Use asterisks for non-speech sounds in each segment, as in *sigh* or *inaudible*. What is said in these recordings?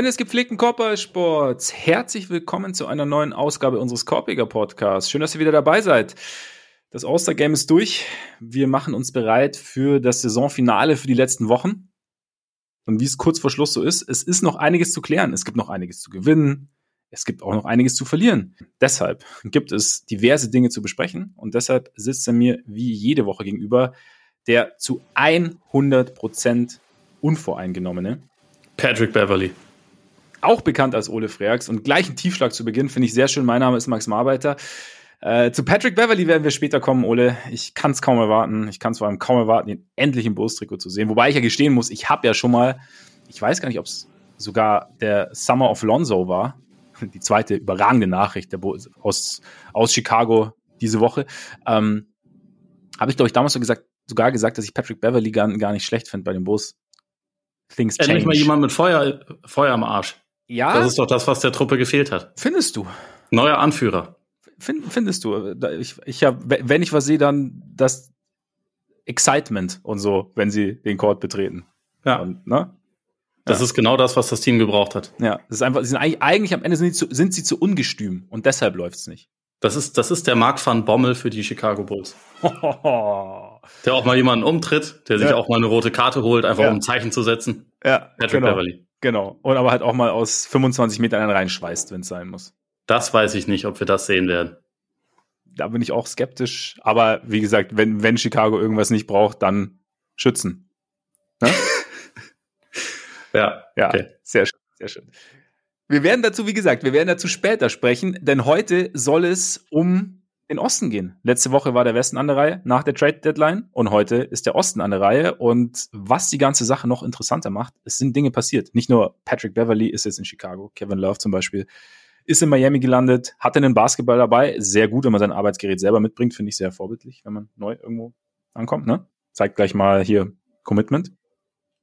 Freunde des gepflegten Korbballsports, herzlich willkommen zu einer neuen Ausgabe unseres Korbiger Podcasts. Schön, dass ihr wieder dabei seid. Das All-Star-Game ist durch. Wir machen uns bereit für das Saisonfinale für die letzten Wochen. Und wie es kurz vor Schluss so ist, es ist noch einiges zu klären. Es gibt noch einiges zu gewinnen. Es gibt auch noch einiges zu verlieren. Deshalb gibt es diverse Dinge zu besprechen. Und deshalb sitzt er mir wie jede Woche gegenüber der zu 100 Prozent unvoreingenommene Patrick Beverly auch bekannt als Ole Freaks. Und gleich ein Tiefschlag zu Beginn finde ich sehr schön. Mein Name ist Max Marbeiter. Äh, zu Patrick Beverly werden wir später kommen, Ole. Ich kann es kaum erwarten. Ich kann es vor allem kaum erwarten, ihn endlich im Bulls-Trikot zu sehen. Wobei ich ja gestehen muss, ich habe ja schon mal, ich weiß gar nicht, ob es sogar der Summer of Lonzo war. *laughs* Die zweite überragende Nachricht aus, aus Chicago diese Woche. Ähm, habe ich, glaube ich, damals so gesagt, sogar gesagt, dass ich Patrick Beverly gar, gar nicht schlecht finde bei den Bulls. Things change. Endlich mal jemand mit Feuer, Feuer am Arsch. Ja. Das ist doch das, was der Truppe gefehlt hat. Findest du? Neuer Anführer. Find, findest du? Ich, ich hab, wenn ich was sehe, dann das Excitement und so, wenn sie den Court betreten. Ja. Und, ne? Das ja. ist genau das, was das Team gebraucht hat. Ja, das ist einfach, sie sind eigentlich, eigentlich am Ende sind sie, zu, sind sie zu ungestüm und deshalb läuft es nicht. Das ist, das ist der Mark van Bommel für die Chicago Bulls. *laughs* der auch mal jemanden umtritt, der sich ja. auch mal eine rote Karte holt, einfach ja. um ein Zeichen zu setzen. Ja, Patrick genau. Beverly. Genau. Und aber halt auch mal aus 25 Metern einen reinschweißt, wenn es sein muss. Das weiß ich nicht, ob wir das sehen werden. Da bin ich auch skeptisch. Aber wie gesagt, wenn, wenn Chicago irgendwas nicht braucht, dann schützen. Ne? *laughs* ja, ja, okay. sehr schön, sehr schön. Wir werden dazu, wie gesagt, wir werden dazu später sprechen, denn heute soll es um den Osten gehen. Letzte Woche war der Westen an der Reihe nach der Trade Deadline und heute ist der Osten an der Reihe. Und was die ganze Sache noch interessanter macht, es sind Dinge passiert. Nicht nur Patrick Beverly ist jetzt in Chicago, Kevin Love zum Beispiel ist in Miami gelandet, hatte einen Basketball dabei. Sehr gut, wenn man sein Arbeitsgerät selber mitbringt, finde ich sehr vorbildlich, wenn man neu irgendwo ankommt. Ne? Zeigt gleich mal hier Commitment.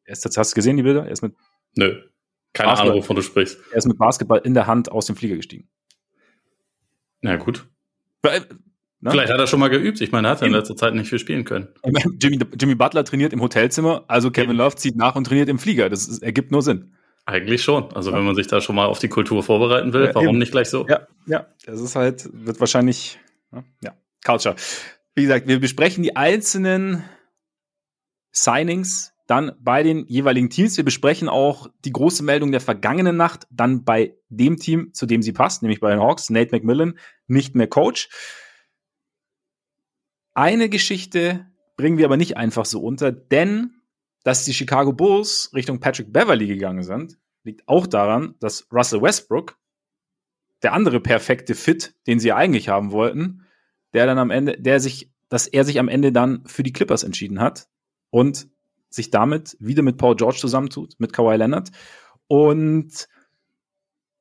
Er ist, hast du gesehen, die Bilder? Er ist mit. Nö. Keine Basketball. Ahnung, wovon du sprichst. Er ist mit Basketball in der Hand aus dem Flieger gestiegen. Na gut. Ne? Vielleicht hat er schon mal geübt. Ich meine, er hat in letzter Zeit nicht viel spielen können. Jimmy, Jimmy Butler trainiert im Hotelzimmer, also Kevin Love zieht nach und trainiert im Flieger. Das ist, ergibt nur Sinn. Eigentlich schon. Also ja. wenn man sich da schon mal auf die Kultur vorbereiten will, ja, warum eben. nicht gleich so? Ja, ja. Das ist halt, wird wahrscheinlich, ja, Culture. Wie gesagt, wir besprechen die einzelnen Signings dann bei den jeweiligen Teams. Wir besprechen auch die große Meldung der vergangenen Nacht, dann bei dem Team, zu dem sie passt, nämlich bei den Hawks, Nate McMillan, nicht mehr Coach. Eine Geschichte bringen wir aber nicht einfach so unter, denn dass die Chicago Bulls Richtung Patrick Beverly gegangen sind, liegt auch daran, dass Russell Westbrook, der andere perfekte Fit, den sie eigentlich haben wollten, der dann am Ende, der sich, dass er sich am Ende dann für die Clippers entschieden hat und sich damit wieder mit Paul George zusammentut, mit Kawhi Leonard. Und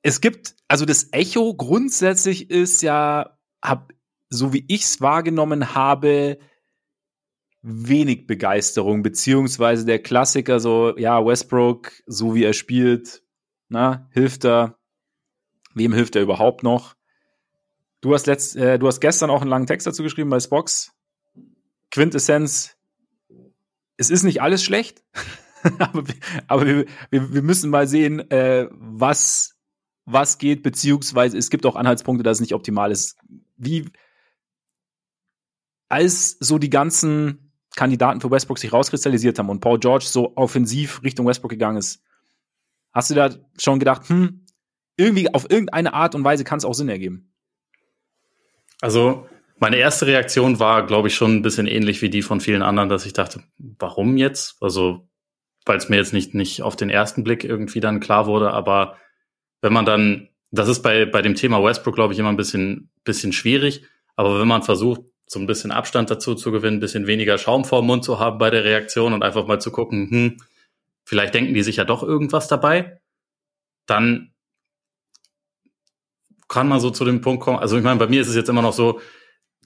es gibt, also das Echo grundsätzlich ist ja, hab, so wie ich es wahrgenommen habe, wenig Begeisterung, beziehungsweise der Klassiker so, ja, Westbrook, so wie er spielt, na, hilft er, wem hilft er überhaupt noch? Du hast letzt, äh, du hast gestern auch einen langen Text dazu geschrieben bei Spox. Quintessenz, es ist nicht alles schlecht, *laughs* aber, wir, aber wir, wir, wir, müssen mal sehen, äh, was, was geht, beziehungsweise es gibt auch Anhaltspunkte, dass es nicht optimal ist. Wie, als so die ganzen Kandidaten für Westbrook sich rauskristallisiert haben und Paul George so offensiv Richtung Westbrook gegangen ist, hast du da schon gedacht, hm, irgendwie auf irgendeine Art und Weise kann es auch Sinn ergeben? Also, meine erste Reaktion war, glaube ich, schon ein bisschen ähnlich wie die von vielen anderen, dass ich dachte, warum jetzt? Also, weil es mir jetzt nicht, nicht auf den ersten Blick irgendwie dann klar wurde, aber wenn man dann, das ist bei, bei dem Thema Westbrook, glaube ich, immer ein bisschen, bisschen schwierig, aber wenn man versucht, so ein bisschen Abstand dazu zu gewinnen, ein bisschen weniger Schaum vor Mund zu haben bei der Reaktion und einfach mal zu gucken, hm, vielleicht denken die sich ja doch irgendwas dabei, dann kann man so zu dem Punkt kommen. Also ich meine, bei mir ist es jetzt immer noch so,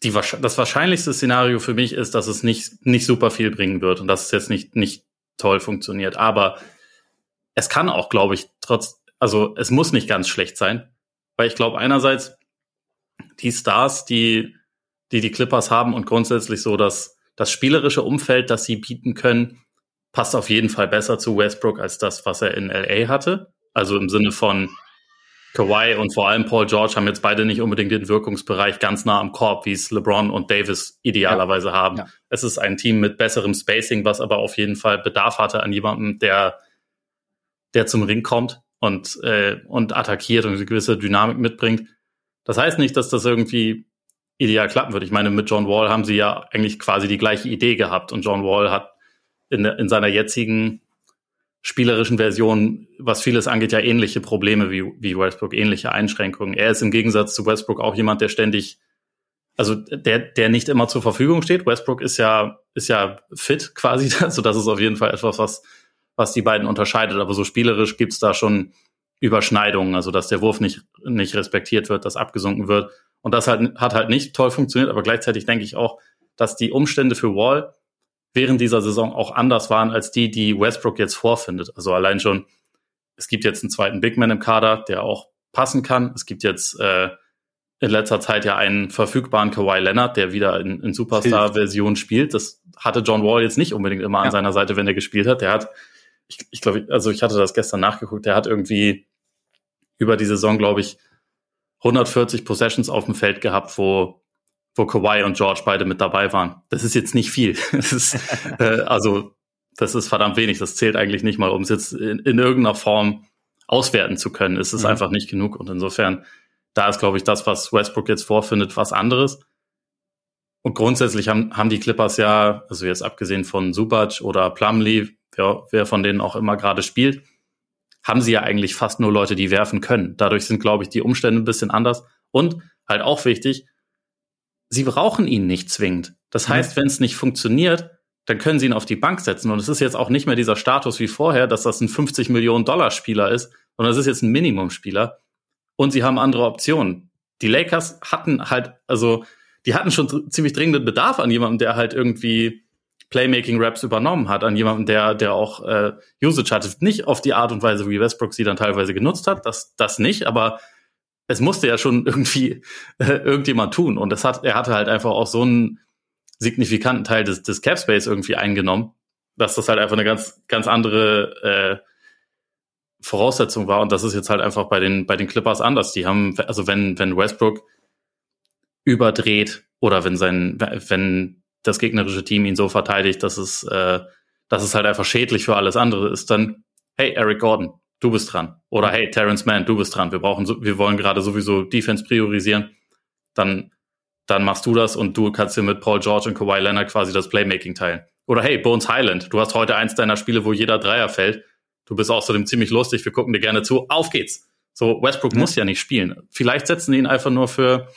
die, das wahrscheinlichste Szenario für mich ist, dass es nicht, nicht super viel bringen wird und dass es jetzt nicht, nicht toll funktioniert. Aber es kann auch, glaube ich, trotz, also es muss nicht ganz schlecht sein, weil ich glaube einerseits die Stars, die, die die Clippers haben und grundsätzlich so dass das spielerische Umfeld, das sie bieten können, passt auf jeden Fall besser zu Westbrook als das, was er in LA hatte. Also im Sinne von Kawhi und vor allem Paul George haben jetzt beide nicht unbedingt den Wirkungsbereich ganz nah am Korb, wie es LeBron und Davis idealerweise ja. haben. Ja. Es ist ein Team mit besserem Spacing, was aber auf jeden Fall Bedarf hatte an jemandem, der, der zum Ring kommt und, äh, und attackiert und eine gewisse Dynamik mitbringt. Das heißt nicht, dass das irgendwie ideal klappen wird. Ich meine, mit John Wall haben sie ja eigentlich quasi die gleiche Idee gehabt und John Wall hat in, in seiner jetzigen spielerischen Version, was vieles angeht, ja ähnliche Probleme wie, wie Westbrook, ähnliche Einschränkungen. Er ist im Gegensatz zu Westbrook auch jemand, der ständig, also der, der nicht immer zur Verfügung steht. Westbrook ist ja, ist ja fit *laughs* quasi, also das ist auf jeden Fall etwas, was, was die beiden unterscheidet. Aber so spielerisch gibt's da schon Überschneidungen, also dass der Wurf nicht, nicht respektiert wird, dass abgesunken wird. Und das halt, hat halt nicht toll funktioniert, aber gleichzeitig denke ich auch, dass die Umstände für Wall während dieser Saison auch anders waren als die, die Westbrook jetzt vorfindet. Also allein schon, es gibt jetzt einen zweiten Big Man im Kader, der auch passen kann. Es gibt jetzt äh, in letzter Zeit ja einen verfügbaren Kawhi Leonard, der wieder in, in Superstar-Version spielt. Das hatte John Wall jetzt nicht unbedingt immer an ja. seiner Seite, wenn er gespielt hat. Der hat, ich, ich glaube, also ich hatte das gestern nachgeguckt, der hat irgendwie über die Saison, glaube ich, 140 Possessions auf dem Feld gehabt, wo wo Kawhi und George beide mit dabei waren. Das ist jetzt nicht viel. *laughs* Das ist, äh, also das ist verdammt wenig. Das zählt eigentlich nicht mal, um es jetzt in, in irgendeiner Form auswerten zu können. Es ist mhm. einfach nicht genug. Und insofern, da ist, glaube ich, das, was Westbrook jetzt vorfindet, was anderes. Und grundsätzlich haben, haben die Clippers ja, also jetzt abgesehen von Subac oder Plumlee, wer, wer von denen auch immer gerade spielt, haben sie ja eigentlich fast nur Leute, die werfen können. Dadurch sind, glaube ich, die Umstände ein bisschen anders. Und halt auch wichtig, sie brauchen ihn nicht zwingend. Das mhm. heißt, wenn es nicht funktioniert, dann können sie ihn auf die Bank setzen. Und es ist jetzt auch nicht mehr dieser Status wie vorher, dass das ein 50 Millionen Dollar Spieler ist, sondern es ist jetzt ein Minimumspieler. Und sie haben andere Optionen. Die Lakers hatten halt, also, die hatten schon ziemlich dringenden Bedarf an jemandem, der halt irgendwie Playmaking-Raps übernommen hat, an jemandem, der, der auch äh, Usage hatte. Nicht auf die Art und Weise, wie Westbrook sie dann teilweise genutzt hat, das, das nicht, aber es musste ja schon irgendwie *laughs* äh, irgendjemand tun. Und das hat, er hatte halt einfach auch so einen signifikanten Teil des, des Cap Space irgendwie eingenommen, dass das halt einfach eine ganz, ganz andere äh, Voraussetzung war. Und das ist jetzt halt einfach bei den, bei den Clippers anders. Die haben, also wenn, wenn Westbrook überdreht oder wenn sein, wenn das gegnerische Team ihn so verteidigt, dass es, äh, dass es halt einfach schädlich für alles andere ist, dann, hey, Eric Gordon, du bist dran. Oder hey, Terrence Mann, du bist dran. Wir brauchen, wir wollen gerade sowieso Defense priorisieren. Dann, dann machst du das und du kannst dir mit Paul George und Kawhi Leonard quasi das Playmaking teilen. Oder hey, Bones Highland, du hast heute eins deiner Spiele, wo jeder Dreier fällt. Du bist außerdem ziemlich lustig, wir gucken dir gerne zu. Auf geht's. So, Westbrook mhm. muss ja nicht spielen. Vielleicht setzen die ihn einfach nur für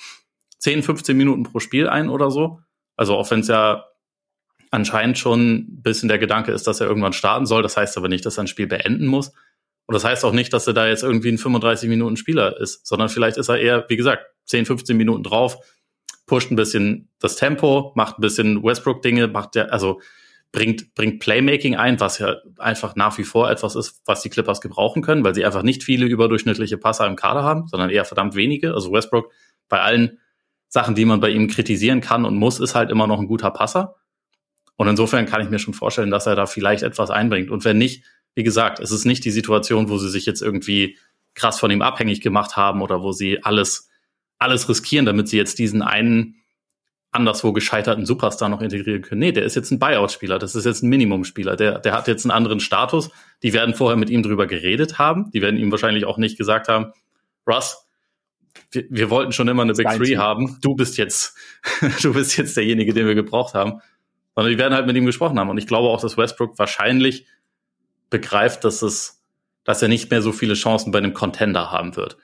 10, 15 Minuten pro Spiel ein oder so. Also auch wenn es ja anscheinend schon ein bisschen der Gedanke ist, dass er irgendwann starten soll. Das heißt aber nicht, dass er ein Spiel beenden muss. Und das heißt auch nicht, dass er da jetzt irgendwie ein 35 Minuten Spieler ist, sondern vielleicht ist er eher, wie gesagt, 10, 15 Minuten drauf, pusht ein bisschen das Tempo, macht ein bisschen Westbrook-Dinge, macht der, also bringt, bringt Playmaking ein, was ja einfach nach wie vor etwas ist, was die Clippers gebrauchen können, weil sie einfach nicht viele überdurchschnittliche Passer im Kader haben, sondern eher verdammt wenige. Also Westbrook bei allen Sachen, die man bei ihm kritisieren kann und muss, ist halt immer noch ein guter Passer. Und insofern kann ich mir schon vorstellen, dass er da vielleicht etwas einbringt. Und wenn nicht, wie gesagt, es ist nicht die Situation, wo sie sich jetzt irgendwie krass von ihm abhängig gemacht haben oder wo sie alles, alles riskieren, damit sie jetzt diesen einen anderswo gescheiterten Superstar noch integrieren können. Nee, der ist jetzt ein Buyout-Spieler, das ist jetzt ein Minimum-Spieler, der, der hat jetzt einen anderen Status. Die werden vorher mit ihm drüber geredet haben, die werden ihm wahrscheinlich auch nicht gesagt haben, Russ, wir, wir wollten schon immer eine Big Three haben, du bist jetzt, *laughs* du bist jetzt derjenige, den wir gebraucht haben. Sondern die werden halt mit ihm gesprochen haben. Und ich glaube auch, dass Westbrook wahrscheinlich begreift, dass es, dass er nicht mehr so viele Chancen bei einem Contender haben wird.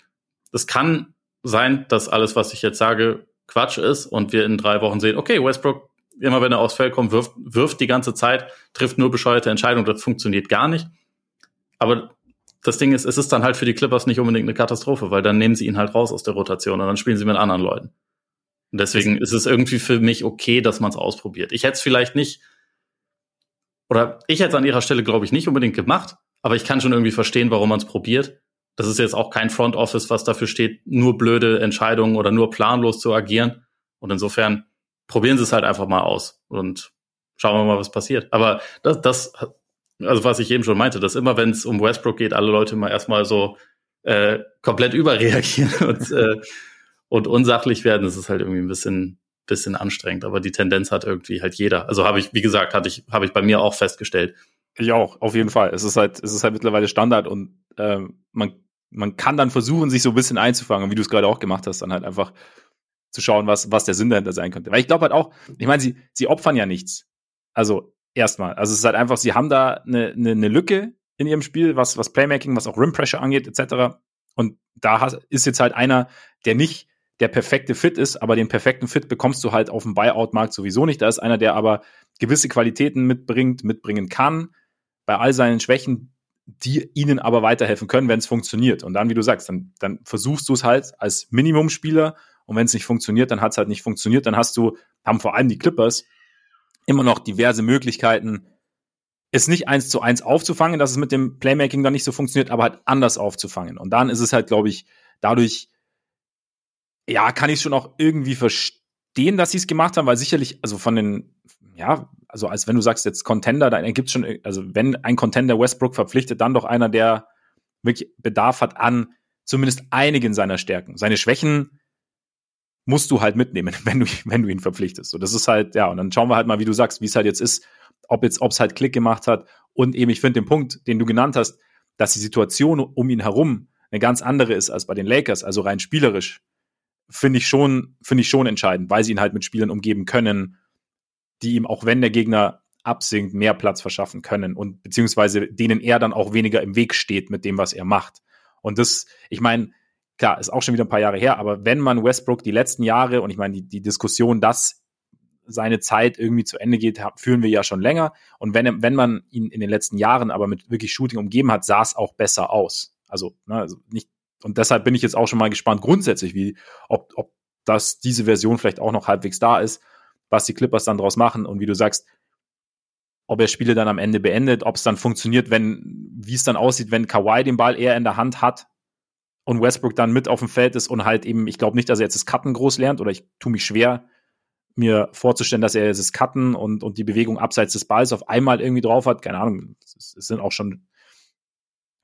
Es kann sein, dass alles, was ich jetzt sage, Quatsch ist und wir in drei Wochen sehen, okay, Westbrook, immer wenn er aufs Feld kommt, wirft, wirft die ganze Zeit, trifft nur bescheuerte Entscheidungen, das funktioniert gar nicht. Aber das Ding ist, es ist dann halt für die Clippers nicht unbedingt eine Katastrophe, weil dann nehmen sie ihn halt raus aus der Rotation und dann spielen sie mit anderen Leuten. Und deswegen ist es irgendwie für mich okay, dass man es ausprobiert. Ich hätte es vielleicht nicht oder ich hätte es an ihrer Stelle, glaube ich, nicht unbedingt gemacht, aber ich kann schon irgendwie verstehen, warum man es probiert. Das ist jetzt auch kein Front Office, was dafür steht, nur blöde Entscheidungen oder nur planlos zu agieren. Und insofern probieren sie es halt einfach mal aus und schauen wir mal, was passiert. Aber das, das also was ich eben schon meinte, dass immer, wenn es um Westbrook geht, alle Leute immer erstmal so äh, komplett überreagieren *laughs* und, äh, und unsachlich werden. Das ist halt irgendwie ein bisschen, bisschen anstrengend. Aber die Tendenz hat irgendwie halt jeder. Also habe ich, wie gesagt, hatte ich, habe ich bei mir auch festgestellt. Ich auch, auf jeden Fall. Es ist halt, es ist halt mittlerweile Standard und äh, man, man kann dann versuchen, sich so ein bisschen einzufangen, wie du es gerade auch gemacht hast, dann halt einfach zu schauen, was, was der Sinn dahinter sein könnte. Weil ich glaube halt auch, ich meine, sie, sie opfern ja nichts. Also erstmal. Also es ist halt einfach, sie haben da eine, eine, eine Lücke in ihrem Spiel, was, was Playmaking, was auch Rim Pressure angeht, etc. Und da ist jetzt halt einer, der nicht der perfekte Fit ist, aber den perfekten Fit bekommst du halt auf dem Buyout-Markt sowieso nicht. Da ist einer, der aber gewisse Qualitäten mitbringt, mitbringen kann, bei all seinen Schwächen, die ihnen aber weiterhelfen können, wenn es funktioniert. Und dann, wie du sagst, dann, dann versuchst du es halt als Minimumspieler und wenn es nicht funktioniert, dann hat es halt nicht funktioniert. Dann hast du, haben vor allem die Clippers immer noch diverse Möglichkeiten, es nicht eins zu eins aufzufangen, dass es mit dem Playmaking dann nicht so funktioniert, aber halt anders aufzufangen. Und dann ist es halt, glaube ich, dadurch, ja, kann ich schon auch irgendwie verstehen, dass sie es gemacht haben, weil sicherlich, also von den, ja, also als wenn du sagst jetzt Contender, dann ergibt schon, also wenn ein Contender Westbrook verpflichtet, dann doch einer, der wirklich Bedarf hat an zumindest einigen seiner Stärken. Seine Schwächen musst du halt mitnehmen, *laughs* wenn du, wenn du ihn verpflichtest. So, das ist halt, ja, und dann schauen wir halt mal, wie du sagst, wie es halt jetzt ist ob jetzt, ob es halt Klick gemacht hat. Und eben, ich finde den Punkt, den du genannt hast, dass die Situation um ihn herum eine ganz andere ist als bei den Lakers, also rein spielerisch, finde ich schon, finde ich schon entscheidend, weil sie ihn halt mit Spielern umgeben können, die ihm, auch wenn der Gegner absinkt, mehr Platz verschaffen können und beziehungsweise denen er dann auch weniger im Weg steht mit dem, was er macht. Und das, ich meine, klar, ist auch schon wieder ein paar Jahre her, aber wenn man Westbrook die letzten Jahre, und ich meine, die, die Diskussion, dass seine Zeit irgendwie zu Ende geht, führen wir ja schon länger. Und wenn, wenn man ihn in den letzten Jahren aber mit wirklich Shooting umgeben hat, sah es auch besser aus. Also, ne, also nicht, und deshalb bin ich jetzt auch schon mal gespannt, grundsätzlich, wie, ob, ob das diese Version vielleicht auch noch halbwegs da ist, was die Clippers dann draus machen und wie du sagst, ob er Spiele dann am Ende beendet, ob es dann funktioniert, wenn, wie es dann aussieht, wenn Kawhi den Ball eher in der Hand hat und Westbrook dann mit auf dem Feld ist und halt eben, ich glaube nicht, dass er jetzt das Cutten groß lernt oder ich tue mich schwer, mir vorzustellen, dass er das Cutten und, und die Bewegung abseits des Balls auf einmal irgendwie drauf hat. Keine Ahnung, es sind auch schon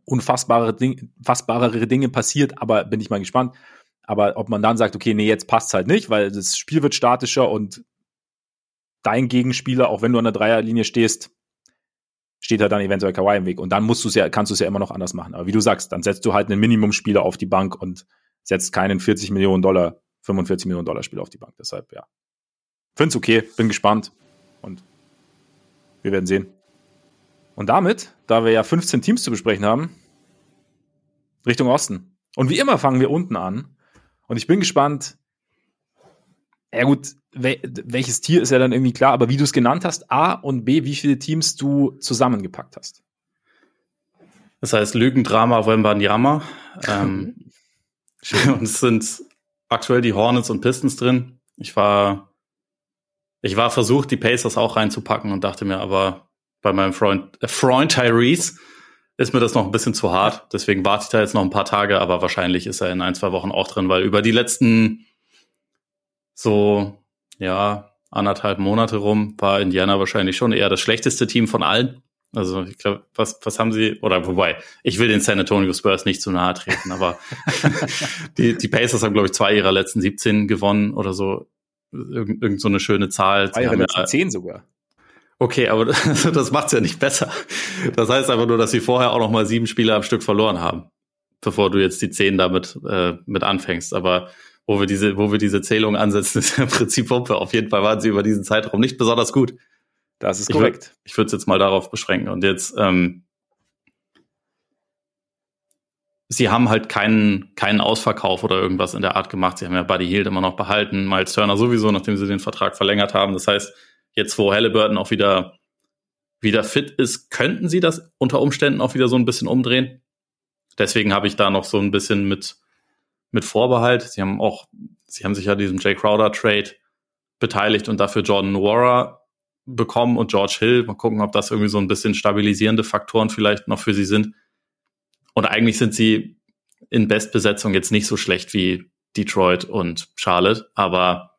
unfassbare Dinge, fassbarere Dinge passiert, aber bin ich mal gespannt. Aber ob man dann sagt, okay, nee, jetzt passt halt nicht, weil das Spiel wird statischer und dein Gegenspieler, auch wenn du an der Dreierlinie stehst, steht halt dann eventuell Kawhi im Weg. Und dann musst du es ja, kannst du es ja immer noch anders machen. Aber wie du sagst, dann setzt du halt einen Minimumspieler auf die Bank und setzt keinen 40 Millionen Dollar, 45 Millionen Dollar Spieler auf die Bank. Deshalb, ja, Finde es okay, bin gespannt und wir werden sehen. Und damit, da wir ja 15 Teams zu besprechen haben, Richtung Osten. Und wie immer fangen wir unten an. Und ich bin gespannt. Ja gut, wel welches Tier ist ja dann irgendwie klar, aber wie du es genannt hast, A und B, wie viele Teams du zusammengepackt hast. Das heißt Lügendrama Wembanyama. ähm, *laughs* *laughs* und es sind aktuell die Hornets und Pistons drin. Ich war ich war versucht, die Pacers auch reinzupacken und dachte mir aber bei meinem Freund, äh, Freund Tyrese ist mir das noch ein bisschen zu hart. Deswegen warte ich da jetzt noch ein paar Tage, aber wahrscheinlich ist er in ein, zwei Wochen auch drin, weil über die letzten so, ja, anderthalb Monate rum war Indiana wahrscheinlich schon eher das schlechteste Team von allen. Also ich glaube, was, was haben sie, oder wobei, ich will den San Antonio Spurs nicht zu nahe treten, aber *laughs* *laughs* die, die Pacers haben, glaube ich, zwei ihrer letzten 17 gewonnen oder so irgend, irgend so eine schöne Zahl. Ah, ja, ja, zehn sogar. Okay, aber das, *laughs* das macht's ja nicht besser. Das heißt einfach nur, dass sie vorher auch noch mal sieben Spiele am Stück verloren haben, bevor du jetzt die zehn damit äh, mit anfängst. Aber wo wir diese, wo wir diese Zählung ansetzen, *laughs* ist im Prinzip Pumpe. Auf jeden Fall waren sie über diesen Zeitraum nicht besonders gut. Das ist korrekt. Ich würde es jetzt mal darauf beschränken. Und jetzt ähm, sie haben halt keinen, keinen Ausverkauf oder irgendwas in der Art gemacht. Sie haben ja Buddy Hield immer noch behalten, Miles Turner sowieso, nachdem sie den Vertrag verlängert haben. Das heißt, jetzt wo Halliburton auch wieder, wieder fit ist, könnten sie das unter Umständen auch wieder so ein bisschen umdrehen. Deswegen habe ich da noch so ein bisschen mit, mit Vorbehalt. Sie haben auch, sie haben sich ja diesem Jay Crowder Trade beteiligt und dafür Jordan Nwora bekommen und George Hill. Mal gucken, ob das irgendwie so ein bisschen stabilisierende Faktoren vielleicht noch für sie sind. Und eigentlich sind sie in Bestbesetzung jetzt nicht so schlecht wie Detroit und Charlotte, aber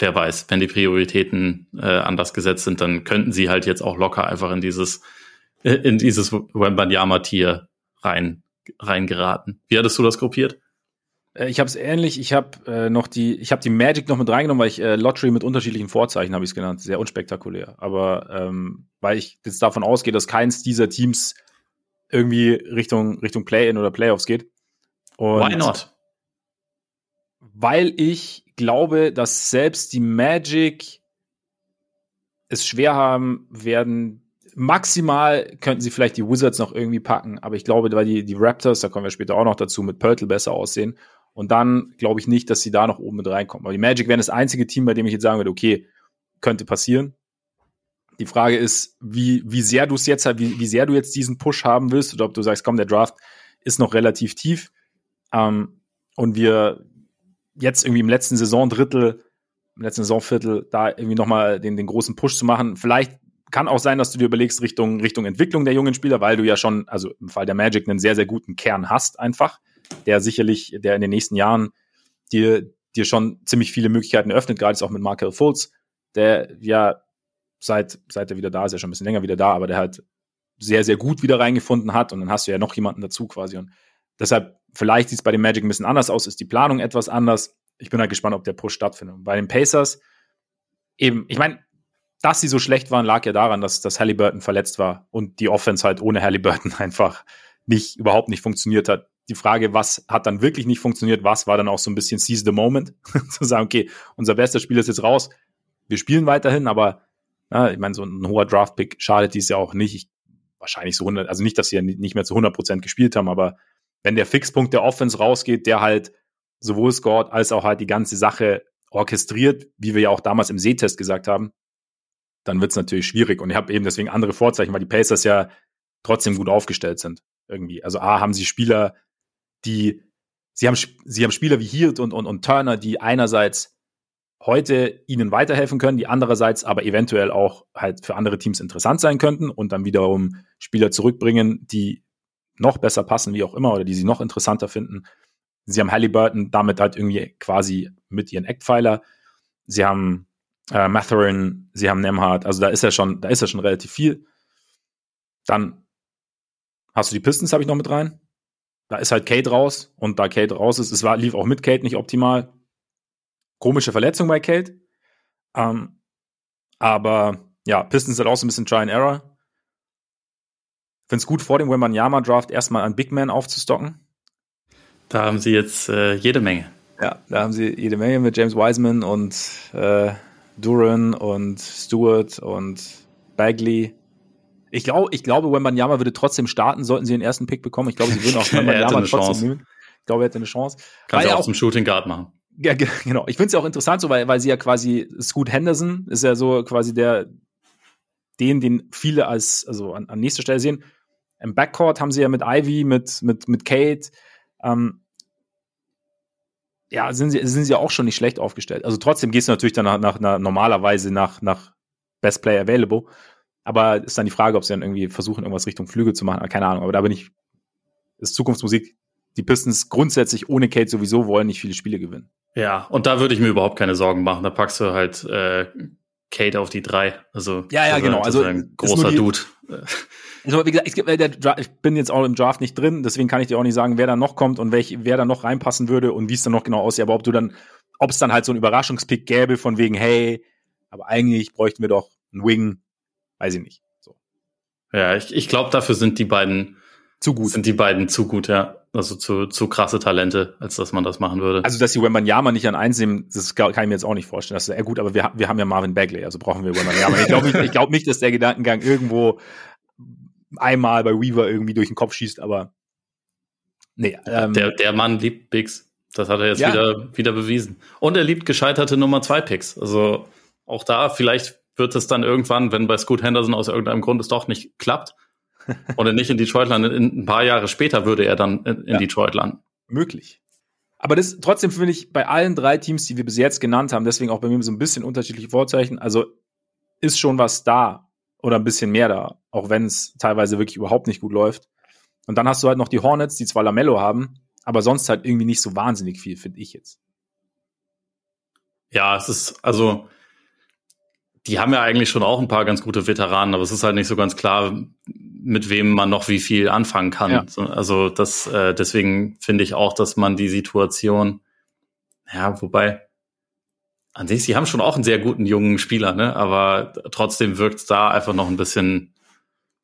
wer weiß, wenn die Prioritäten äh, anders gesetzt sind, dann könnten sie halt jetzt auch locker einfach in dieses in dieses Wembanyama-Tier rein, reingeraten. Wie hattest du das gruppiert? Äh, ich habe es ähnlich. Ich habe äh, noch die, ich habe die Magic noch mit reingenommen, weil ich äh, Lottery mit unterschiedlichen Vorzeichen habe ich es genannt. Sehr unspektakulär. Aber ähm, weil ich jetzt davon ausgehe, dass keins dieser Teams irgendwie Richtung Richtung Play-in oder Playoffs geht. Und Why not? Weil ich glaube, dass selbst die Magic es schwer haben werden. Maximal könnten sie vielleicht die Wizards noch irgendwie packen, aber ich glaube, weil die, die Raptors, da kommen wir später auch noch dazu, mit Pörtl besser aussehen und dann glaube ich nicht, dass sie da noch oben mit reinkommen. Aber die Magic wären das einzige Team, bei dem ich jetzt sagen würde, okay, könnte passieren. Die Frage ist, wie, wie sehr du es jetzt wie, wie sehr du jetzt diesen Push haben willst oder ob du sagst, komm, der Draft ist noch relativ tief. Ähm, und wir jetzt irgendwie im letzten Saisondrittel, im letzten Saisonviertel da irgendwie nochmal den, den großen Push zu machen. Vielleicht kann auch sein, dass du dir überlegst Richtung, Richtung Entwicklung der jungen Spieler, weil du ja schon, also im Fall der Magic, einen sehr, sehr guten Kern hast einfach der sicherlich, der in den nächsten Jahren dir, dir schon ziemlich viele Möglichkeiten eröffnet, gerade jetzt auch mit Markel Fultz, der ja seit, seit er wieder da ist, ja schon ein bisschen länger wieder da, aber der halt sehr, sehr gut wieder reingefunden hat und dann hast du ja noch jemanden dazu quasi und deshalb, vielleicht sieht es bei dem Magic ein bisschen anders aus, ist die Planung etwas anders. Ich bin halt gespannt, ob der Push stattfindet. Und bei den Pacers eben, ich meine, dass sie so schlecht waren, lag ja daran, dass, dass Halliburton verletzt war und die Offense halt ohne Halliburton *laughs* einfach nicht, überhaupt nicht funktioniert hat die Frage, was hat dann wirklich nicht funktioniert, was war dann auch so ein bisschen seize the moment, *laughs* zu sagen, okay, unser bester Spieler ist jetzt raus, wir spielen weiterhin, aber na, ich meine, so ein hoher Draft-Pick schadet dies ja auch nicht. Ich, wahrscheinlich so 100, also nicht, dass sie ja nicht mehr zu 100 Prozent gespielt haben, aber wenn der Fixpunkt der Offense rausgeht, der halt sowohl scored als auch halt die ganze Sache orchestriert, wie wir ja auch damals im Sehtest gesagt haben, dann wird es natürlich schwierig. Und ich habe eben deswegen andere Vorzeichen, weil die Pacers ja trotzdem gut aufgestellt sind. Irgendwie. Also A, haben sie Spieler, die, sie haben, sie haben Spieler wie Hield und, und, und Turner, die einerseits heute ihnen weiterhelfen können, die andererseits aber eventuell auch halt für andere Teams interessant sein könnten und dann wiederum Spieler zurückbringen, die noch besser passen, wie auch immer, oder die sie noch interessanter finden. Sie haben Halliburton damit halt irgendwie quasi mit ihren Eckpfeiler. Sie haben äh, Matherin, sie haben Nemhard, also da ist ja schon, da ist ja schon relativ viel. Dann hast du die Pistons, habe ich noch mit rein. Da ist halt Kate raus und da Kate raus ist, es war, lief auch mit Kate nicht optimal. Komische Verletzung bei Kate. Ähm, aber ja, Pistons hat auch so ein bisschen Try and Error. Finde es gut, vor dem Wembanyama Draft erstmal einen Big Man aufzustocken. Da haben sie jetzt äh, jede Menge. Ja, da haben sie jede Menge mit James Wiseman und äh, Duran und Stewart und Bagley. Ich, glaub, ich glaube, Wembanyama würde trotzdem starten, sollten sie den ersten Pick bekommen. Ich glaube, sie würden auch *laughs* Wembanyama trotzdem nehmen. Ich glaube, er hätte eine Chance. Kann sie auch zum Shooting Guard machen. Ja, *laughs* genau. Ich finde es ja auch interessant, so, weil, weil sie ja quasi, Scoot Henderson ist ja so quasi der, den, den viele als, also an, an nächster Stelle sehen. Im Backcourt haben sie ja mit Ivy, mit, mit, mit Kate, ähm, ja, sind sie, sind sie auch schon nicht schlecht aufgestellt. Also trotzdem gehst du natürlich dann nach, nach, nach normalerweise nach, nach Best Player Available. Aber ist dann die Frage, ob sie dann irgendwie versuchen, irgendwas Richtung Flüge zu machen. Keine Ahnung. Aber da bin ich, ist Zukunftsmusik. Die Pistons grundsätzlich ohne Kate sowieso wollen nicht viele Spiele gewinnen. Ja, und da würde ich mir überhaupt keine Sorgen machen. Da packst du halt äh, Kate auf die drei. Also ja, ja, genau. Also ein großer die, Dude. Also, wie gesagt, ich, ich, bin jetzt auch im Draft nicht drin, deswegen kann ich dir auch nicht sagen, wer da noch kommt und welch, wer da noch reinpassen würde und wie es dann noch genau aussieht. Aber ob du dann, ob es dann halt so einen Überraschungspick gäbe von wegen, hey, aber eigentlich bräuchten wir doch einen Wing weiß ich nicht. So. Ja, ich, ich glaube, dafür sind die beiden zu gut. Sind die beiden zu gut, ja. Also zu, zu krasse Talente, als dass man das machen würde. Also, dass die Wembanyama nicht an eins nehmen, das kann ich mir jetzt auch nicht vorstellen. Das ist ja gut, aber wir, wir haben ja Marvin Bagley, also brauchen wir Wembanyama. ich glaube nicht, glaub nicht, dass der Gedankengang irgendwo einmal bei Weaver irgendwie durch den Kopf schießt, aber nee. Ähm, der, der Mann liebt Bigs. Das hat er jetzt ja. wieder, wieder bewiesen. Und er liebt gescheiterte Nummer zwei Picks. Also auch da vielleicht wird es dann irgendwann, wenn bei Scoot Henderson aus irgendeinem Grund es doch nicht klappt oder nicht in Detroit landet, in ein paar Jahre später würde er dann in, in ja. Detroit landen. Möglich. Aber das trotzdem finde ich bei allen drei Teams, die wir bis jetzt genannt haben, deswegen auch bei mir so ein bisschen unterschiedliche Vorzeichen. Also ist schon was da oder ein bisschen mehr da, auch wenn es teilweise wirklich überhaupt nicht gut läuft. Und dann hast du halt noch die Hornets, die zwar Lamello haben, aber sonst halt irgendwie nicht so wahnsinnig viel, finde ich jetzt. Ja, es ist, also die haben ja eigentlich schon auch ein paar ganz gute Veteranen, aber es ist halt nicht so ganz klar, mit wem man noch wie viel anfangen kann. Ja. Also das, äh, deswegen finde ich auch, dass man die Situation, ja, wobei, an sich, sie haben schon auch einen sehr guten jungen Spieler, ne? Aber trotzdem wirkt es da einfach noch ein bisschen,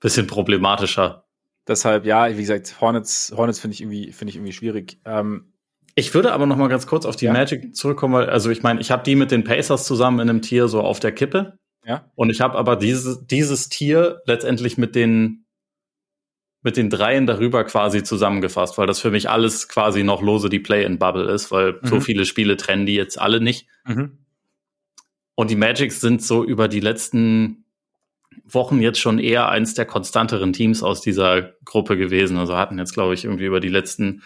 bisschen problematischer. Deshalb, ja, wie gesagt, Hornets, Hornets finde ich irgendwie, finde ich irgendwie schwierig. Ähm, ich würde aber noch mal ganz kurz auf die ja. Magic zurückkommen, weil, also ich meine, ich habe die mit den Pacers zusammen in einem Tier so auf der Kippe. Ja. Und ich habe aber dieses, dieses Tier letztendlich mit den, mit den dreien darüber quasi zusammengefasst, weil das für mich alles quasi noch lose die Play-in-Bubble ist, weil mhm. so viele Spiele trennen die jetzt alle nicht. Mhm. Und die Magics sind so über die letzten Wochen jetzt schon eher eins der konstanteren Teams aus dieser Gruppe gewesen. Also hatten jetzt, glaube ich, irgendwie über die letzten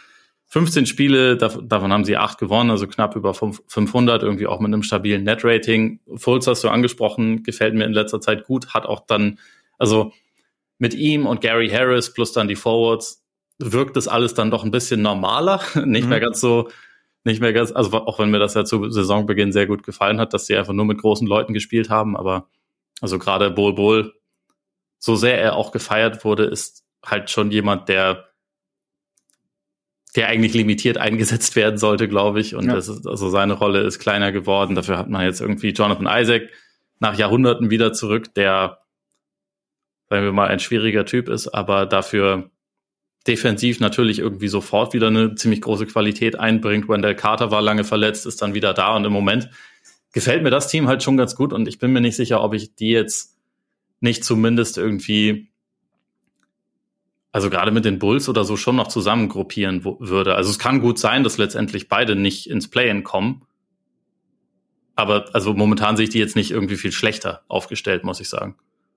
15 Spiele, davon haben sie acht gewonnen, also knapp über 500, irgendwie auch mit einem stabilen Net-Rating. Fultz hast du angesprochen, gefällt mir in letzter Zeit gut, hat auch dann, also mit ihm und Gary Harris plus dann die Forwards wirkt das alles dann doch ein bisschen normaler, *laughs* nicht mhm. mehr ganz so, nicht mehr ganz, also auch wenn mir das ja zu Saisonbeginn sehr gut gefallen hat, dass sie einfach nur mit großen Leuten gespielt haben, aber also gerade Bol Bol, so sehr er auch gefeiert wurde, ist halt schon jemand, der der eigentlich limitiert eingesetzt werden sollte, glaube ich. Und ja. das ist, also seine Rolle ist kleiner geworden. Dafür hat man jetzt irgendwie Jonathan Isaac nach Jahrhunderten wieder zurück, der, sagen wir mal, ein schwieriger Typ ist, aber dafür defensiv natürlich irgendwie sofort wieder eine ziemlich große Qualität einbringt. Wendell Carter war lange verletzt, ist dann wieder da und im Moment gefällt mir das Team halt schon ganz gut und ich bin mir nicht sicher, ob ich die jetzt nicht zumindest irgendwie, also gerade mit den Bulls oder so schon noch zusammengruppieren würde. Also es kann gut sein, dass letztendlich beide nicht ins Play-in kommen. Aber also momentan sehe ich die jetzt nicht irgendwie viel schlechter aufgestellt, muss ich sagen.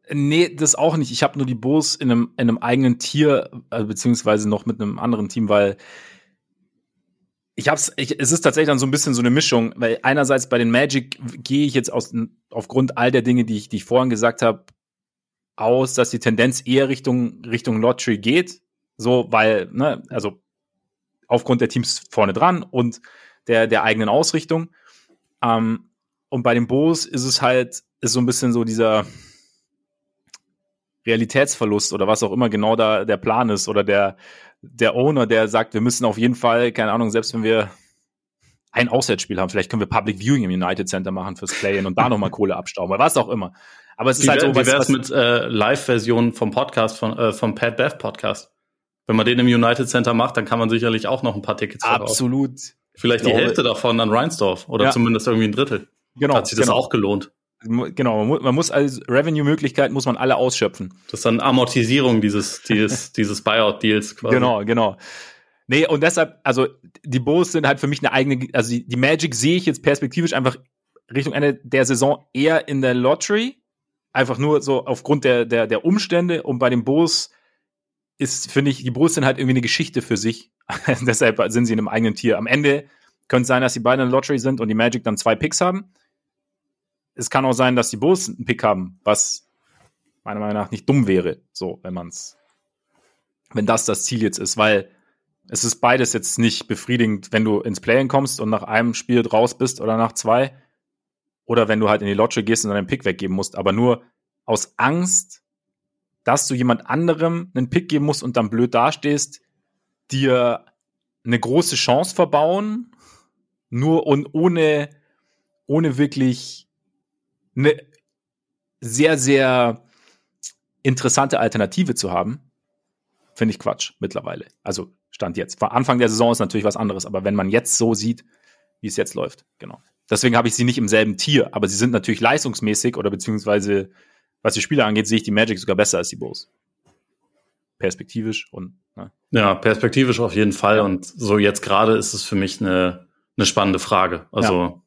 Nee, das auch nicht. Ich habe nur die Bulls in einem, in einem eigenen Tier, äh, beziehungsweise noch mit einem anderen Team, weil ich hab's, ich, es ist tatsächlich dann so ein bisschen so eine Mischung, weil einerseits bei den Magic gehe ich jetzt aus, aufgrund all der Dinge, die ich, die ich vorhin gesagt habe, aus, dass die Tendenz eher Richtung, Richtung Lottery geht. So, weil, ne, also aufgrund der Teams vorne dran und der, der eigenen Ausrichtung. Ähm, und bei den Bulls ist es halt, ist so ein bisschen so dieser Realitätsverlust oder was auch immer genau da der Plan ist oder der, der Owner, der sagt, wir müssen auf jeden Fall, keine Ahnung, selbst wenn wir ein Auswärtsspiel haben, vielleicht können wir Public Viewing im United Center machen fürs Play-In und da nochmal *laughs* Kohle abstauben, was auch immer. Aber es ist wie, halt so, was, wie wär's mit äh, Live-Version vom Podcast, von, äh, vom Pat Bev Podcast? Wenn man den im United Center macht, dann kann man sicherlich auch noch ein paar Tickets verkaufen. Absolut. Vielleicht die Hälfte davon an Reinsdorf oder ja. zumindest irgendwie ein Drittel. Genau. Hat sich das genau. auch gelohnt. Genau, man muss als Revenue-Möglichkeiten muss man alle ausschöpfen. Das ist dann Amortisierung dieses, dieses, *laughs* dieses Buyout-Deals quasi. Genau, genau. Nee, und deshalb, also die Bulls sind halt für mich eine eigene, also die, die Magic sehe ich jetzt perspektivisch einfach Richtung Ende der Saison eher in der Lottery. Einfach nur so aufgrund der, der, der Umstände. Und bei den Bulls ist, finde ich, die Bulls sind halt irgendwie eine Geschichte für sich. *laughs* deshalb sind sie in einem eigenen Tier. Am Ende könnte es sein, dass die beiden in der Lottery sind und die Magic dann zwei Picks haben es kann auch sein, dass die Bulls einen Pick haben, was meiner Meinung nach nicht dumm wäre, so, wenn man's, wenn das das Ziel jetzt ist, weil es ist beides jetzt nicht befriedigend, wenn du ins Play-In kommst und nach einem Spiel raus bist oder nach zwei, oder wenn du halt in die Lottery gehst und deinen Pick weggeben musst, aber nur aus Angst, dass du jemand anderem einen Pick geben musst und dann blöd dastehst, dir eine große Chance verbauen, nur und ohne, ohne wirklich eine sehr, sehr interessante Alternative zu haben, finde ich Quatsch mittlerweile. Also Stand jetzt. Vor Anfang der Saison ist natürlich was anderes, aber wenn man jetzt so sieht, wie es jetzt läuft, genau. Deswegen habe ich sie nicht im selben Tier, aber sie sind natürlich leistungsmäßig oder beziehungsweise was die Spieler angeht, sehe ich die Magic sogar besser als die Bulls. Perspektivisch und ne? ja, perspektivisch auf jeden Fall. Ja. Und so jetzt gerade ist es für mich eine, eine spannende Frage. Also, ja.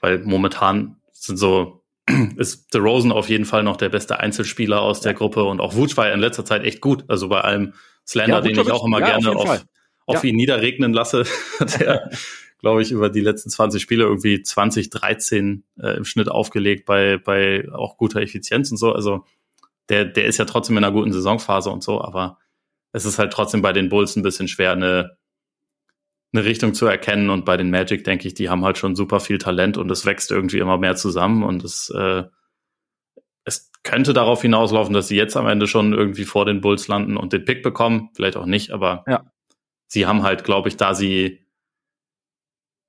weil momentan sind so, *clears throat* ist The Rosen auf jeden Fall noch der beste Einzelspieler aus der Gruppe und auch Wutsch war ja in letzter Zeit echt gut. Also bei allem Slender, ja, den ich auch immer ja, gerne auf, auf, auf ihn niederregnen lasse, *laughs* der, *laughs* glaube ich, über die letzten 20 Spiele irgendwie 20, 13 äh, im Schnitt aufgelegt bei, bei auch guter Effizienz und so. Also der, der ist ja trotzdem in einer guten Saisonphase und so, aber es ist halt trotzdem bei den Bulls ein bisschen schwer, eine, eine Richtung zu erkennen. Und bei den Magic denke ich, die haben halt schon super viel Talent und es wächst irgendwie immer mehr zusammen und es, äh, es könnte darauf hinauslaufen, dass sie jetzt am Ende schon irgendwie vor den Bulls landen und den Pick bekommen. Vielleicht auch nicht, aber ja. sie haben halt, glaube ich, da sie,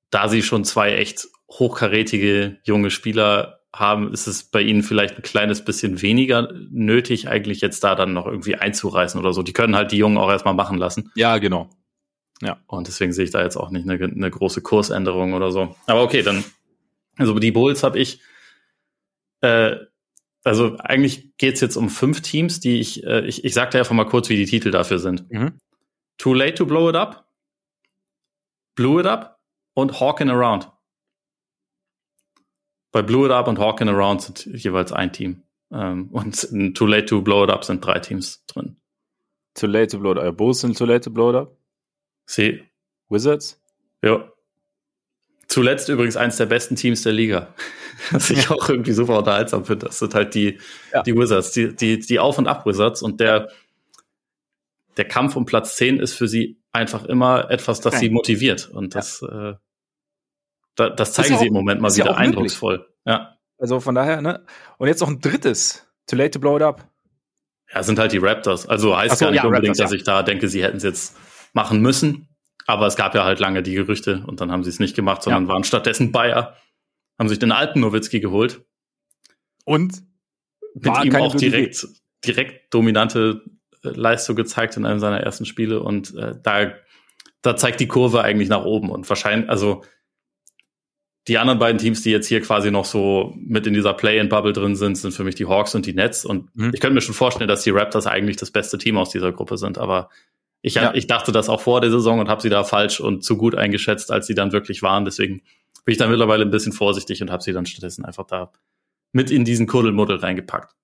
da sie schon zwei echt hochkarätige junge Spieler haben, ist es bei ihnen vielleicht ein kleines bisschen weniger nötig, eigentlich jetzt da dann noch irgendwie einzureißen oder so. Die können halt die Jungen auch erstmal machen lassen. Ja, genau. Ja. Und deswegen sehe ich da jetzt auch nicht eine, eine große Kursänderung oder so. Aber okay, dann, also die Bulls habe ich, äh, also eigentlich geht's jetzt um fünf Teams, die ich, äh, ich, ich sagte einfach mal kurz, wie die Titel dafür sind. Mhm. Too Late to Blow It Up, Blew It Up und Hawkin Around. Bei Blew It Up und Hawkin Around sind jeweils ein Team. Ähm, und in Too Late to Blow It Up sind drei Teams drin. Too Late to Blow It Up. Bulls sind Too Late to Blow It Up? Sie. Wizards? Ja. Zuletzt übrigens eins der besten Teams der Liga. *laughs* Was ich auch irgendwie super unterhaltsam finde. Das sind halt die, ja. die Wizards, die, die, die Auf- und Ab-Wizards. Und der, der Kampf um Platz 10 ist für sie einfach immer etwas, das okay. sie motiviert. Und das, ja. äh, da, das zeigen sie auch, im Moment mal wieder eindrucksvoll. Ja. Also von daher, ne? Und jetzt noch ein drittes. Too late to blow it up. Ja, sind halt die Raptors. Also heißt so, gar nicht ja, unbedingt, Raptors, dass ich da denke, sie hätten es jetzt machen müssen. Aber es gab ja halt lange die Gerüchte und dann haben sie es nicht gemacht, sondern ja. waren stattdessen Bayer, haben sich den alten Nowitzki geholt. Und mit ihm auch direkt, direkt dominante äh, Leistung gezeigt in einem seiner ersten Spiele und äh, da, da zeigt die Kurve eigentlich nach oben und wahrscheinlich, also die anderen beiden Teams, die jetzt hier quasi noch so mit in dieser Play-in-Bubble drin sind, sind für mich die Hawks und die Nets. Und mhm. ich könnte mir schon vorstellen, dass die Raptors eigentlich das beste Team aus dieser Gruppe sind. Aber ich, ja. ich dachte das auch vor der Saison und habe sie da falsch und zu gut eingeschätzt, als sie dann wirklich waren. Deswegen bin ich da mittlerweile ein bisschen vorsichtig und habe sie dann stattdessen einfach da mit in diesen Kuddelmuddel reingepackt.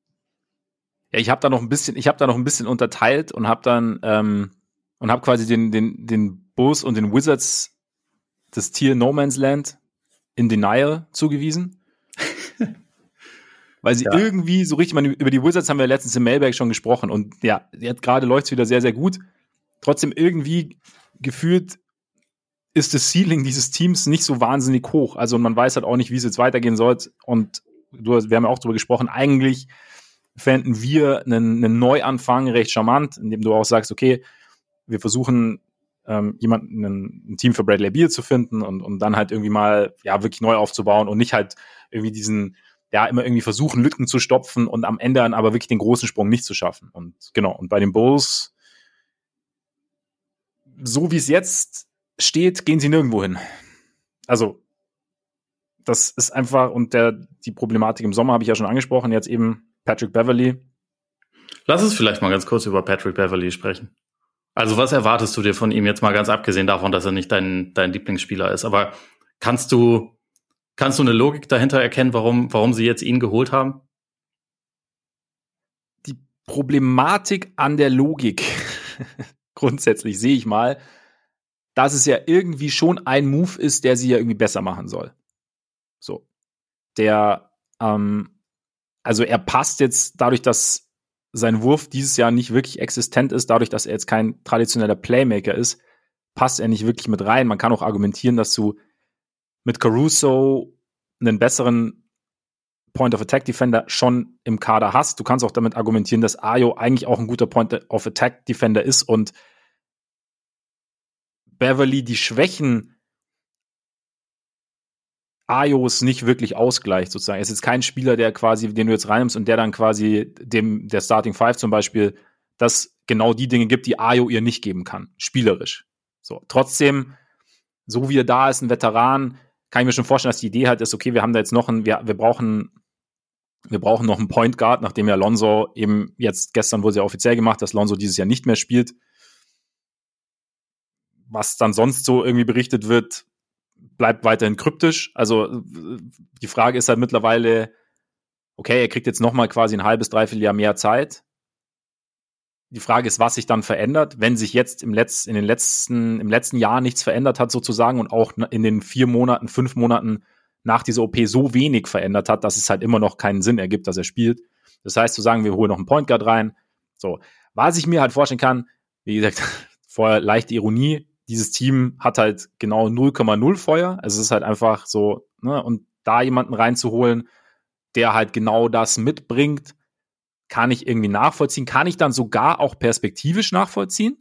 Ja, ich habe da noch ein bisschen, ich habe da noch ein bisschen unterteilt und habe dann ähm, und habe quasi den den den Bulls und den Wizards das Tier No Man's Land in Denial zugewiesen. *laughs* Weil sie ja. irgendwie so richtig, man, über die Wizards haben wir letztens im Mailbag schon gesprochen und ja, jetzt gerade läuft es wieder sehr, sehr gut trotzdem irgendwie gefühlt ist das Ceiling dieses Teams nicht so wahnsinnig hoch. Also man weiß halt auch nicht, wie es jetzt weitergehen soll. Und du, wir haben ja auch darüber gesprochen, eigentlich fänden wir einen, einen Neuanfang recht charmant, indem du auch sagst, okay, wir versuchen ähm, jemanden, ein, ein Team für Bradley Beal zu finden und, und dann halt irgendwie mal ja wirklich neu aufzubauen und nicht halt irgendwie diesen ja immer irgendwie versuchen Lücken zu stopfen und am Ende dann aber wirklich den großen Sprung nicht zu schaffen. Und genau und bei den Bulls so wie es jetzt steht, gehen sie nirgendwo hin. Also, das ist einfach, und der, die Problematik im Sommer habe ich ja schon angesprochen, jetzt eben Patrick Beverly. Lass uns vielleicht mal ganz kurz über Patrick Beverly sprechen. Also, was erwartest du dir von ihm jetzt mal ganz abgesehen davon, dass er nicht dein, dein Lieblingsspieler ist? Aber kannst du, kannst du eine Logik dahinter erkennen, warum, warum sie jetzt ihn geholt haben? Die Problematik an der Logik grundsätzlich sehe ich mal, dass es ja irgendwie schon ein Move ist, der sie ja irgendwie besser machen soll. So. Der, ähm, also er passt jetzt dadurch, dass sein Wurf dieses Jahr nicht wirklich existent ist, dadurch, dass er jetzt kein traditioneller Playmaker ist, passt er nicht wirklich mit rein. Man kann auch argumentieren, dass du mit Caruso einen besseren Point of Attack Defender schon im Kader hast. Du kannst auch damit argumentieren, dass Ayo eigentlich auch ein guter Point of Attack Defender ist und Beverly die Schwächen Ayos nicht wirklich ausgleicht, sozusagen. Er ist kein Spieler, der quasi, den du jetzt reinnimmst und der dann quasi dem, der Starting Five zum Beispiel, das genau die Dinge gibt, die Ayo ihr nicht geben kann, spielerisch. So, trotzdem, so wie er da ist, ein Veteran, kann ich mir schon vorstellen, dass die Idee halt ist, okay, wir haben da jetzt noch einen, wir, wir brauchen wir brauchen noch einen Point Guard, nachdem ja Lonzo eben jetzt gestern wurde ja offiziell gemacht, dass Lonzo dieses Jahr nicht mehr spielt. Was dann sonst so irgendwie berichtet wird, bleibt weiterhin kryptisch. Also die Frage ist halt mittlerweile, okay, er kriegt jetzt noch mal quasi ein halbes, dreiviertel Jahr mehr Zeit. Die Frage ist, was sich dann verändert, wenn sich jetzt im letzten, in den letzten, im letzten Jahr nichts verändert hat sozusagen und auch in den vier Monaten, fünf Monaten nach dieser OP so wenig verändert hat, dass es halt immer noch keinen Sinn ergibt, dass er spielt. Das heißt, zu sagen, wir holen noch einen Point Guard rein. So. Was ich mir halt vorstellen kann, wie gesagt, *laughs* vorher leichte Ironie, dieses Team hat halt genau 0,0 Feuer. Also es ist halt einfach so, ne, und da jemanden reinzuholen, der halt genau das mitbringt, kann ich irgendwie nachvollziehen, kann ich dann sogar auch perspektivisch nachvollziehen,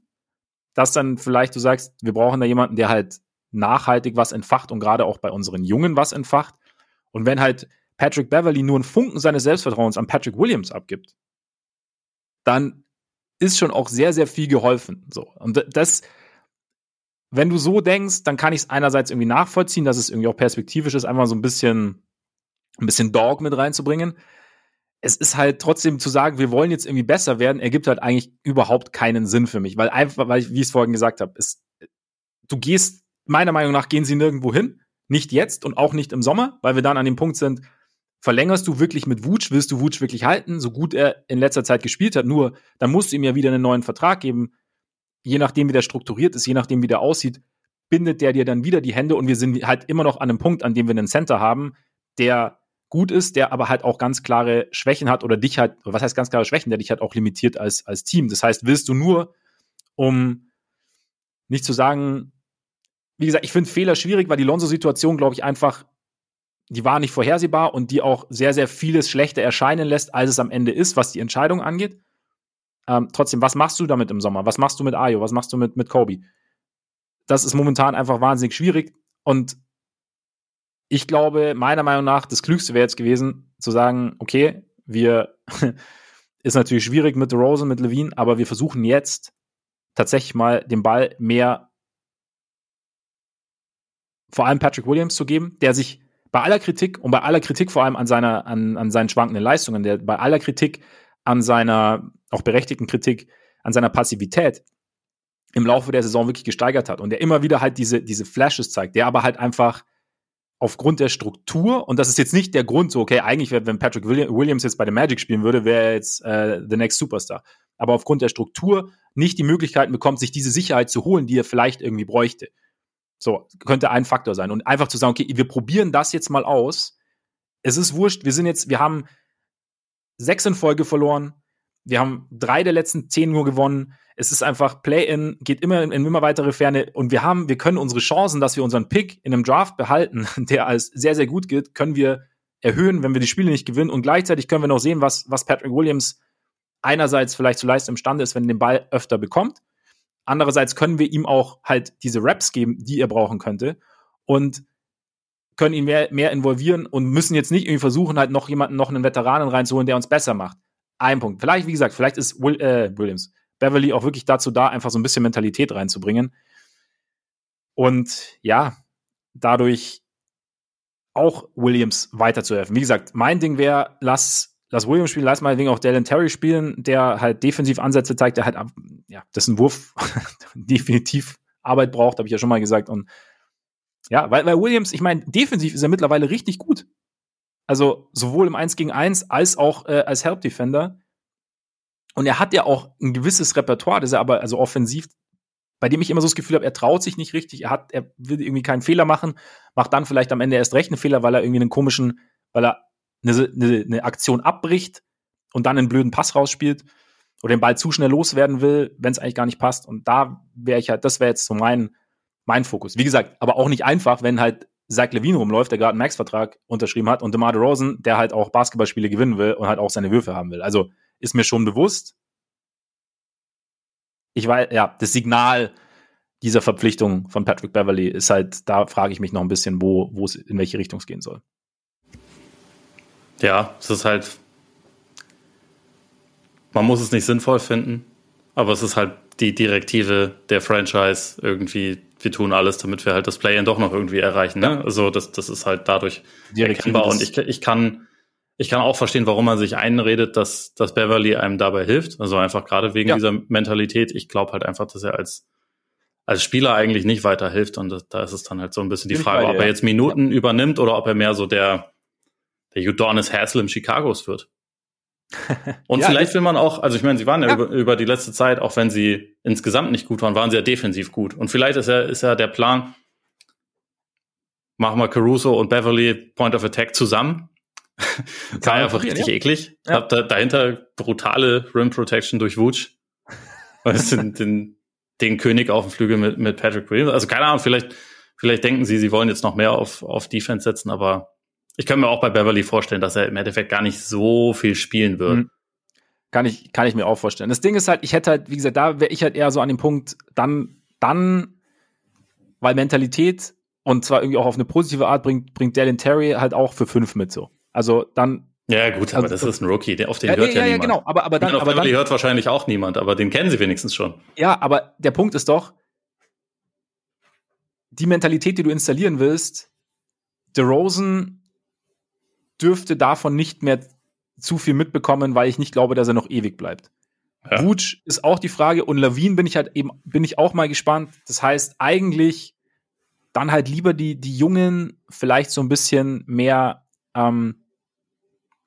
dass dann vielleicht du sagst, wir brauchen da jemanden, der halt nachhaltig was entfacht und gerade auch bei unseren Jungen was entfacht. Und wenn halt Patrick Beverly nur einen Funken seines Selbstvertrauens an Patrick Williams abgibt, dann ist schon auch sehr, sehr viel geholfen. So. Und das, wenn du so denkst, dann kann ich es einerseits irgendwie nachvollziehen, dass es irgendwie auch perspektivisch ist, einfach so ein bisschen, ein bisschen Dog mit reinzubringen. Es ist halt trotzdem zu sagen, wir wollen jetzt irgendwie besser werden, ergibt halt eigentlich überhaupt keinen Sinn für mich, weil einfach, weil ich, wie ich es vorhin gesagt habe, du gehst, meiner Meinung nach gehen sie nirgendwo hin, nicht jetzt und auch nicht im Sommer, weil wir dann an dem Punkt sind, verlängerst du wirklich mit Wutsch, willst du Wutsch wirklich halten, so gut er in letzter Zeit gespielt hat, nur dann musst du ihm ja wieder einen neuen Vertrag geben. Je nachdem, wie der strukturiert ist, je nachdem, wie der aussieht, bindet der dir dann wieder die Hände und wir sind halt immer noch an einem Punkt, an dem wir einen Center haben, der gut ist, der aber halt auch ganz klare Schwächen hat oder dich halt, was heißt ganz klare Schwächen, der dich halt auch limitiert als, als Team. Das heißt, willst du nur, um nicht zu sagen, wie gesagt, ich finde Fehler schwierig, weil die Lonzo-Situation, glaube ich, einfach die war nicht vorhersehbar und die auch sehr, sehr vieles schlechter erscheinen lässt, als es am Ende ist, was die Entscheidung angeht. Ähm, trotzdem, was machst du damit im Sommer? Was machst du mit Ayo? Was machst du mit, mit Kobe? Das ist momentan einfach wahnsinnig schwierig und ich glaube, meiner Meinung nach, das Klügste wäre jetzt gewesen, zu sagen, okay, wir *laughs* ist natürlich schwierig mit Rosen, mit Levine, aber wir versuchen jetzt tatsächlich mal den Ball mehr vor allem Patrick Williams zu geben, der sich bei aller Kritik und bei aller Kritik vor allem an seiner, an, an seinen schwankenden Leistungen, der, bei aller Kritik an seiner, auch berechtigten Kritik, an seiner Passivität im Laufe der Saison wirklich gesteigert hat und der immer wieder halt diese, diese Flashes zeigt, der aber halt einfach aufgrund der Struktur, und das ist jetzt nicht der Grund, so, okay, eigentlich, wenn Patrick Williams jetzt bei den Magic spielen würde, wäre er jetzt äh, the next Superstar. Aber aufgrund der Struktur nicht die Möglichkeiten bekommt, sich diese Sicherheit zu holen, die er vielleicht irgendwie bräuchte. So, könnte ein Faktor sein. Und einfach zu sagen, okay, wir probieren das jetzt mal aus. Es ist wurscht, wir sind jetzt, wir haben sechs in Folge verloren. Wir haben drei der letzten zehn nur gewonnen. Es ist einfach Play-in, geht immer in immer weitere Ferne und wir haben, wir können unsere Chancen, dass wir unseren Pick in einem Draft behalten, *laughs* der als sehr, sehr gut gilt, können wir erhöhen, wenn wir die Spiele nicht gewinnen. Und gleichzeitig können wir noch sehen, was, was Patrick Williams einerseits vielleicht zu leisten imstande ist, wenn er den Ball öfter bekommt. Andererseits können wir ihm auch halt diese Raps geben, die er brauchen könnte und können ihn mehr, mehr involvieren und müssen jetzt nicht irgendwie versuchen, halt noch jemanden, noch einen Veteranen reinzuholen, der uns besser macht. Ein Punkt. Vielleicht, wie gesagt, vielleicht ist Will, äh, Williams, Beverly auch wirklich dazu da, einfach so ein bisschen Mentalität reinzubringen. Und ja, dadurch auch Williams weiterzuhelfen. Wie gesagt, mein Ding wäre, lass lass Williams spielen, lass mal wegen auch Dallin Terry spielen, der halt defensiv Ansätze zeigt, der halt, ja, ein Wurf *laughs* definitiv Arbeit braucht, habe ich ja schon mal gesagt. Und ja, weil, weil Williams, ich meine, defensiv ist er mittlerweile richtig gut. Also sowohl im 1 gegen 1 als auch äh, als Help Defender. Und er hat ja auch ein gewisses Repertoire, das er aber also offensiv, bei dem ich immer so das Gefühl habe, er traut sich nicht richtig, er hat, er will irgendwie keinen Fehler machen, macht dann vielleicht am Ende erst recht einen Fehler, weil er irgendwie einen komischen, weil er eine, eine, eine Aktion abbricht und dann einen blöden Pass rausspielt oder den Ball zu schnell loswerden will, wenn es eigentlich gar nicht passt. Und da wäre ich halt, das wäre jetzt so mein, mein Fokus. Wie gesagt, aber auch nicht einfach, wenn halt Zach Levine rumläuft, der gerade einen Max-Vertrag unterschrieben hat, und DeMar DeRozan, der halt auch Basketballspiele gewinnen will und halt auch seine Würfe haben will. Also ist mir schon bewusst. Ich weiß, ja, das Signal dieser Verpflichtung von Patrick Beverly ist halt, da frage ich mich noch ein bisschen, wo, wo es in welche Richtung es gehen soll. Ja, es ist halt, man muss es nicht sinnvoll finden, aber es ist halt die Direktive der Franchise irgendwie, wir tun alles, damit wir halt das Play-In doch noch irgendwie erreichen. Ne? Also das, das ist halt dadurch Direktive erkennbar. Und ich, ich kann, ich kann auch verstehen, warum man sich einredet, dass, dass Beverly einem dabei hilft. Also einfach gerade wegen ja. dieser Mentalität. Ich glaube halt einfach, dass er als, als Spieler eigentlich nicht weiterhilft. Und da ist es dann halt so ein bisschen die Frage, ob er jetzt Minuten ja. übernimmt oder ob er mehr so der, der Udonis Haslam Chicagos wird. *laughs* Und ja, vielleicht will man auch, also ich meine, sie waren ja, ja, Über, über die letzte Zeit, auch wenn sie insgesamt nicht gut waren, waren sie ja defensiv gut. Und vielleicht ist ja, ist ja der Plan, machen wir Caruso und Beverly Point of Attack zusammen. War einfach richtig ja. eklig. Ja. Hab da, dahinter brutale Rim Protection durch Wutsch. *laughs* den, den, den König auf dem Flügel mit, mit Patrick Williams. Also keine Ahnung, vielleicht, vielleicht denken sie, sie wollen jetzt noch mehr auf, auf Defense setzen, aber ich kann mir auch bei Beverly vorstellen, dass er im Endeffekt gar nicht so viel spielen wird. Mhm. Kann ich, kann ich mir auch vorstellen. Das Ding ist halt, ich hätte halt, wie gesagt, da wäre ich halt eher so an dem Punkt, dann, dann, weil Mentalität und zwar irgendwie auch auf eine positive Art bringt, bringt Dallin Terry halt auch für fünf mit so. Also dann. Ja, gut, aber also, das ist ein Rookie, der, auf den ja, hört ja, ja, niemand. Ja, genau, aber, aber dann. Auf aber dann hört wahrscheinlich auch niemand, aber den kennen sie wenigstens schon. Ja, aber der Punkt ist doch, die Mentalität, die du installieren willst, DeRozan dürfte davon nicht mehr zu viel mitbekommen, weil ich nicht glaube, dass er noch ewig bleibt. Ja. Ist auch die Frage und Lawine bin ich halt eben, bin ich auch mal gespannt. Das heißt, eigentlich dann halt lieber die, die Jungen vielleicht so ein bisschen mehr, ähm,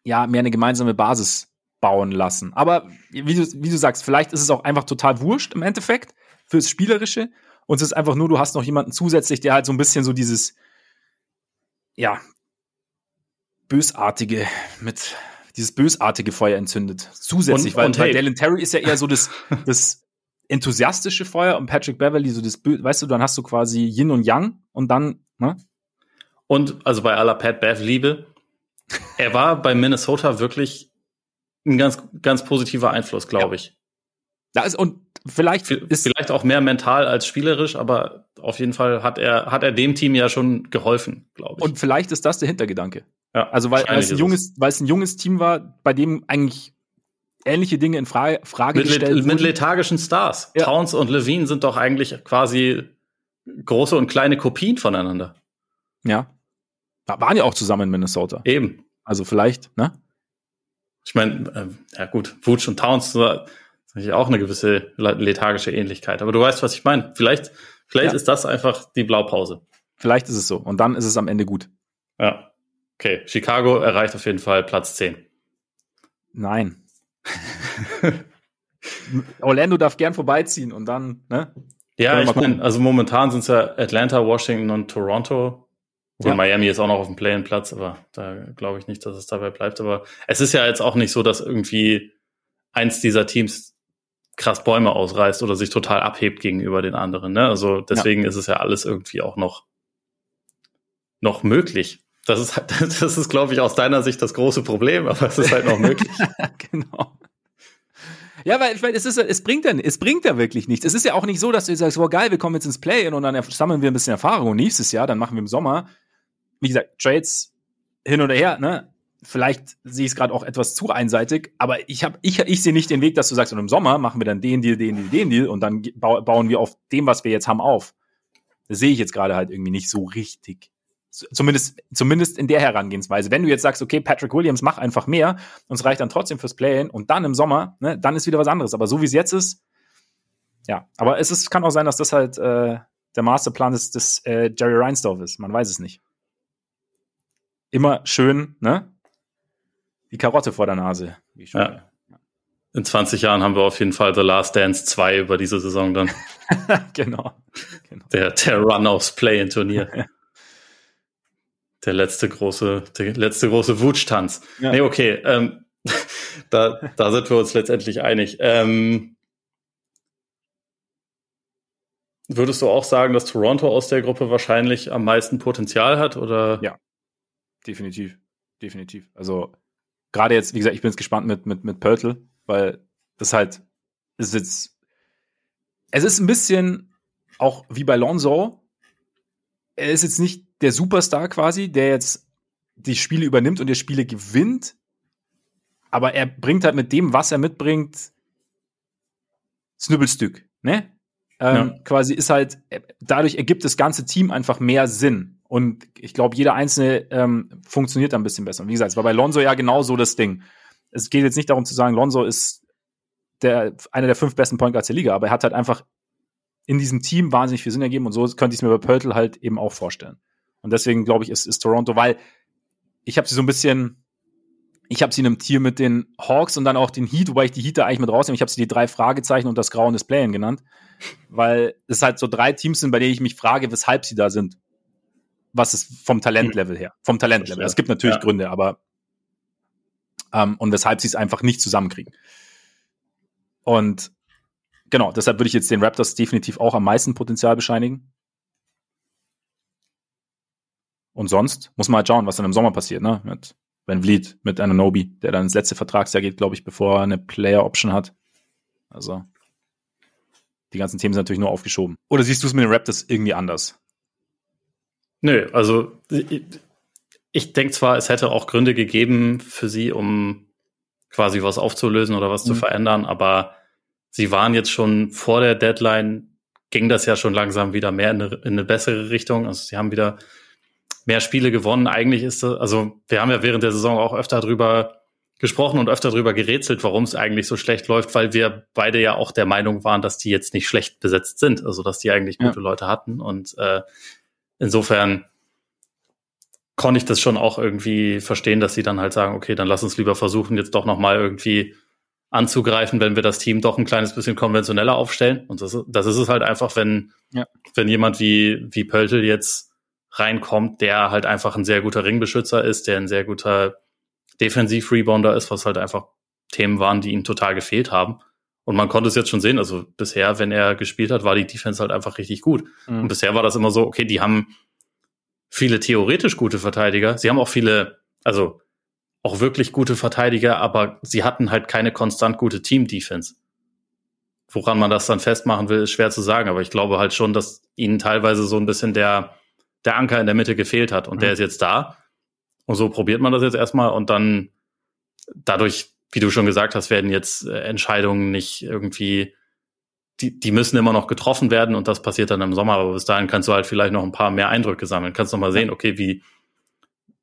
ja, mehr eine gemeinsame Basis bauen lassen. Aber wie du, wie du sagst, vielleicht ist es auch einfach total wurscht im Endeffekt fürs Spielerische. Und es ist einfach nur, du hast noch jemanden zusätzlich, der halt so ein bisschen so dieses, ja, bösartige mit dieses bösartige Feuer entzündet. Zusätzlich, und, weil, und weil hey. Dallin Terry ist ja eher so das, *laughs* das enthusiastische Feuer und Patrick Beverly so das, weißt du, dann hast du quasi Yin und Yang und dann, ne? Und also bei aller Pat Bev Liebe, er war bei Minnesota wirklich ein ganz, ganz positiver Einfluss, glaube ich. Da ist, und vielleicht ist vielleicht auch mehr mental als spielerisch, aber auf jeden Fall hat er, hat er dem Team ja schon geholfen, glaube ich. Und vielleicht ist das der Hintergedanke. Ja, also weil, es ein junges, weil es ein junges Team war, bei dem eigentlich ähnliche Dinge in Frage, Frage mit, gestellt wurden. Mit lethargischen Stars. Ja. Towns und Levine sind doch eigentlich quasi große und kleine Kopien voneinander. Ja. Waren ja auch zusammen in Minnesota. Eben. Also vielleicht, ne? Ich meine, äh, ja gut, Wutsch und Towns ist auch eine gewisse lethargische Ähnlichkeit. Aber du weißt, was ich meine. Vielleicht, vielleicht ja. ist das einfach die Blaupause. Vielleicht ist es so. Und dann ist es am Ende gut. Ja. Okay, Chicago erreicht auf jeden Fall Platz 10. Nein. Orlando darf gern vorbeiziehen und dann, ne? Ja, ich meine, also momentan sind es ja Atlanta, Washington und Toronto. Ja. Miami ist auch noch auf dem Play-in-Platz, aber da glaube ich nicht, dass es dabei bleibt. Aber es ist ja jetzt auch nicht so, dass irgendwie eins dieser Teams krass Bäume ausreißt oder sich total abhebt gegenüber den anderen. Ne? Also deswegen ja. ist es ja alles irgendwie auch noch, noch möglich. Das ist, *laughs* das ist, glaube ich, aus deiner Sicht das große Problem, aber es ist halt noch möglich. *laughs* genau. Ja, weil, weil es, ist, es bringt ja, es bringt ja wirklich nichts. Es ist ja auch nicht so, dass du sagst, wow, geil, wir kommen jetzt ins Play und dann sammeln wir ein bisschen Erfahrung und nächstes Jahr, dann machen wir im Sommer, wie gesagt, Trades hin oder her, ne? Vielleicht sehe ich es gerade auch etwas zu einseitig, aber ich habe, ich, ich sehe nicht den Weg, dass du sagst, und im Sommer machen wir dann den Deal, den Deal, den Deal und dann bauen wir auf dem, was wir jetzt haben, auf. Das sehe ich jetzt gerade halt irgendwie nicht so richtig. Zumindest, zumindest in der Herangehensweise. Wenn du jetzt sagst, okay, Patrick Williams, mach einfach mehr und es reicht dann trotzdem fürs Play-In und dann im Sommer, ne, dann ist wieder was anderes. Aber so wie es jetzt ist, ja. Aber es ist, kann auch sein, dass das halt äh, der Masterplan des, des äh, Jerry Reinsdorf ist. Man weiß es nicht. Immer schön, ne? Die Karotte vor der Nase. Ja. In 20 Jahren haben wir auf jeden Fall The Last Dance 2 über diese Saison dann. *laughs* genau. genau. Der, der Run aufs Play-In-Turnier. *laughs* Der letzte große, der letzte große Wutschtanz. Ja. Nee, okay. Ähm, *laughs* da, da sind wir uns letztendlich einig. Ähm, würdest du auch sagen, dass Toronto aus der Gruppe wahrscheinlich am meisten Potenzial hat? Oder? Ja, definitiv. Definitiv. Also gerade jetzt, wie gesagt, ich bin jetzt gespannt mit, mit, mit Pörtl, weil das halt ist jetzt. Es ist ein bisschen auch wie bei Lonzo. Er ist jetzt nicht der Superstar quasi, der jetzt die Spiele übernimmt und der Spiele gewinnt. Aber er bringt halt mit dem, was er mitbringt, Snübbelstück, ne? Ähm, ja. Quasi ist halt, dadurch ergibt das ganze Team einfach mehr Sinn. Und ich glaube, jeder einzelne ähm, funktioniert da ein bisschen besser. Und wie gesagt, es war bei Lonzo ja genau so das Ding. Es geht jetzt nicht darum zu sagen, Lonzo ist der, einer der fünf besten Point Guards der Liga, aber er hat halt einfach in diesem Team wahnsinnig viel Sinn ergeben und so könnte ich es mir bei Pörtl halt eben auch vorstellen. Und deswegen glaube ich, ist, ist Toronto, weil ich habe sie so ein bisschen, ich habe sie in einem Tier mit den Hawks und dann auch den Heat, wobei ich die Heat da eigentlich mit rausnehme. Ich habe sie die drei Fragezeichen und das Grauen des Playen genannt, weil es halt so drei Teams sind, bei denen ich mich frage, weshalb sie da sind. Was ist vom Talentlevel her? Vom Talentlevel. Es gibt natürlich ja. Gründe, aber ähm, und weshalb sie es einfach nicht zusammenkriegen. Und genau, deshalb würde ich jetzt den Raptors definitiv auch am meisten Potenzial bescheinigen. Und sonst muss man halt schauen, was dann im Sommer passiert, ne? Mit Van Vliet mit Ananobi, der dann ins letzte Vertragsjahr geht, glaube ich, bevor er eine Player Option hat. Also die ganzen Themen sind natürlich nur aufgeschoben. Oder siehst du es mit den Raptors irgendwie anders? Nö, also ich, ich denke zwar, es hätte auch Gründe gegeben für sie, um quasi was aufzulösen oder was mhm. zu verändern, aber sie waren jetzt schon vor der Deadline, ging das ja schon langsam wieder mehr in eine, in eine bessere Richtung. Also sie haben wieder mehr Spiele gewonnen. Eigentlich ist das, also wir haben ja während der Saison auch öfter drüber gesprochen und öfter drüber gerätselt, warum es eigentlich so schlecht läuft, weil wir beide ja auch der Meinung waren, dass die jetzt nicht schlecht besetzt sind, also dass die eigentlich gute ja. Leute hatten. Und äh, insofern konnte ich das schon auch irgendwie verstehen, dass sie dann halt sagen, okay, dann lass uns lieber versuchen, jetzt doch nochmal irgendwie anzugreifen, wenn wir das Team doch ein kleines bisschen konventioneller aufstellen. Und das, das ist es halt einfach, wenn, ja. wenn jemand wie, wie Pöltl jetzt reinkommt, der halt einfach ein sehr guter Ringbeschützer ist, der ein sehr guter Defensiv-Rebounder ist, was halt einfach Themen waren, die ihm total gefehlt haben. Und man konnte es jetzt schon sehen, also bisher, wenn er gespielt hat, war die Defense halt einfach richtig gut. Mhm. Und bisher war das immer so, okay, die haben viele theoretisch gute Verteidiger. Sie haben auch viele, also auch wirklich gute Verteidiger, aber sie hatten halt keine konstant gute Team-Defense. Woran man das dann festmachen will, ist schwer zu sagen, aber ich glaube halt schon, dass ihnen teilweise so ein bisschen der, der Anker in der Mitte gefehlt hat und mhm. der ist jetzt da. Und so probiert man das jetzt erstmal und dann dadurch, wie du schon gesagt hast, werden jetzt äh, Entscheidungen nicht irgendwie, die, die müssen immer noch getroffen werden und das passiert dann im Sommer, aber bis dahin kannst du halt vielleicht noch ein paar mehr Eindrücke sammeln. Kannst noch mal sehen, okay, wie,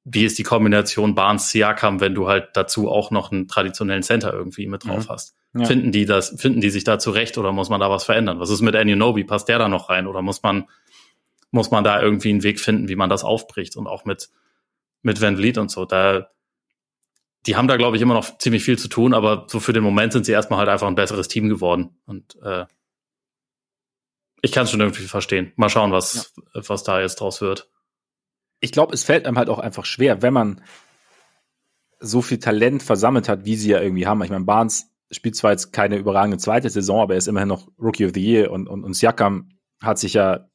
wie ist die Kombination Barnes-Siakam, wenn du halt dazu auch noch einen traditionellen Center irgendwie mit drauf mhm. hast. Ja. Finden die das, finden die sich da zurecht oder muss man da was verändern? Was ist mit Anunobi? Passt der da noch rein oder muss man, muss man da irgendwie einen Weg finden, wie man das aufbricht und auch mit, mit Van Vliet und so. Da, die haben da, glaube ich, immer noch ziemlich viel zu tun, aber so für den Moment sind sie erstmal halt einfach ein besseres Team geworden. Und äh, ich kann es schon irgendwie verstehen. Mal schauen, was, ja. was da jetzt draus wird. Ich glaube, es fällt einem halt auch einfach schwer, wenn man so viel Talent versammelt hat, wie sie ja irgendwie haben. Ich meine, Barnes spielt zwar jetzt keine überragende zweite Saison, aber er ist immerhin noch Rookie of the Year und, und, und Siakam hat sich ja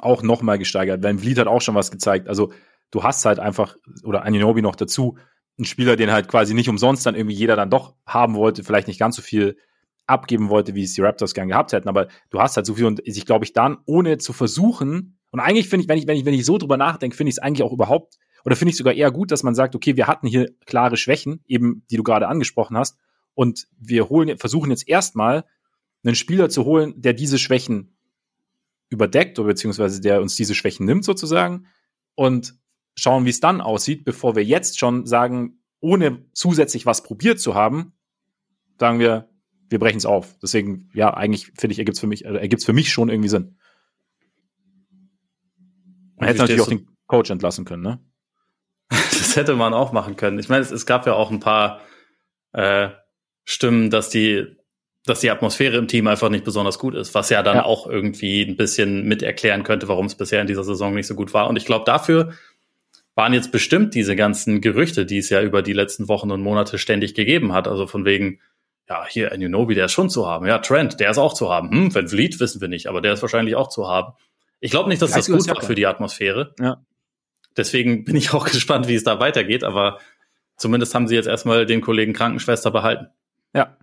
auch noch mal gesteigert. Van Vliet hat auch schon was gezeigt. Also du hast halt einfach, oder Aninobi noch dazu, einen Spieler, den halt quasi nicht umsonst dann irgendwie jeder dann doch haben wollte, vielleicht nicht ganz so viel abgeben wollte, wie es die Raptors gern gehabt hätten, aber du hast halt so viel und ich glaube ich dann, ohne zu versuchen, und eigentlich finde ich, wenn ich, wenn ich, wenn ich so drüber nachdenke, finde ich es eigentlich auch überhaupt, oder finde ich sogar eher gut, dass man sagt, okay, wir hatten hier klare Schwächen, eben, die du gerade angesprochen hast, und wir holen, versuchen jetzt erstmal einen Spieler zu holen, der diese Schwächen überdeckt, oder beziehungsweise der uns diese Schwächen nimmt sozusagen, und schauen, wie es dann aussieht, bevor wir jetzt schon sagen, ohne zusätzlich was probiert zu haben, sagen wir, wir brechen es auf. Deswegen, ja, eigentlich finde ich, ergibt es für mich, äh, ergibt für mich schon irgendwie Sinn. Man hätte natürlich auch den Coach entlassen können, ne? *laughs* das hätte man auch machen können. Ich meine, es, es gab ja auch ein paar äh, Stimmen, dass die, dass die Atmosphäre im Team einfach nicht besonders gut ist, was ja dann ja. auch irgendwie ein bisschen mit erklären könnte, warum es bisher in dieser Saison nicht so gut war. Und ich glaube, dafür waren jetzt bestimmt diese ganzen Gerüchte, die es ja über die letzten Wochen und Monate ständig gegeben hat. Also von wegen, ja, hier Anunobi, der ist schon zu haben. Ja, Trent, der ist auch zu haben. Hm, Van Vliet wissen wir nicht, aber der ist wahrscheinlich auch zu haben. Ich glaube nicht, dass das gut war für die Atmosphäre. Ja. Deswegen bin ich *laughs* auch gespannt, wie es da weitergeht, aber zumindest haben sie jetzt erstmal den Kollegen Krankenschwester behalten. Ja.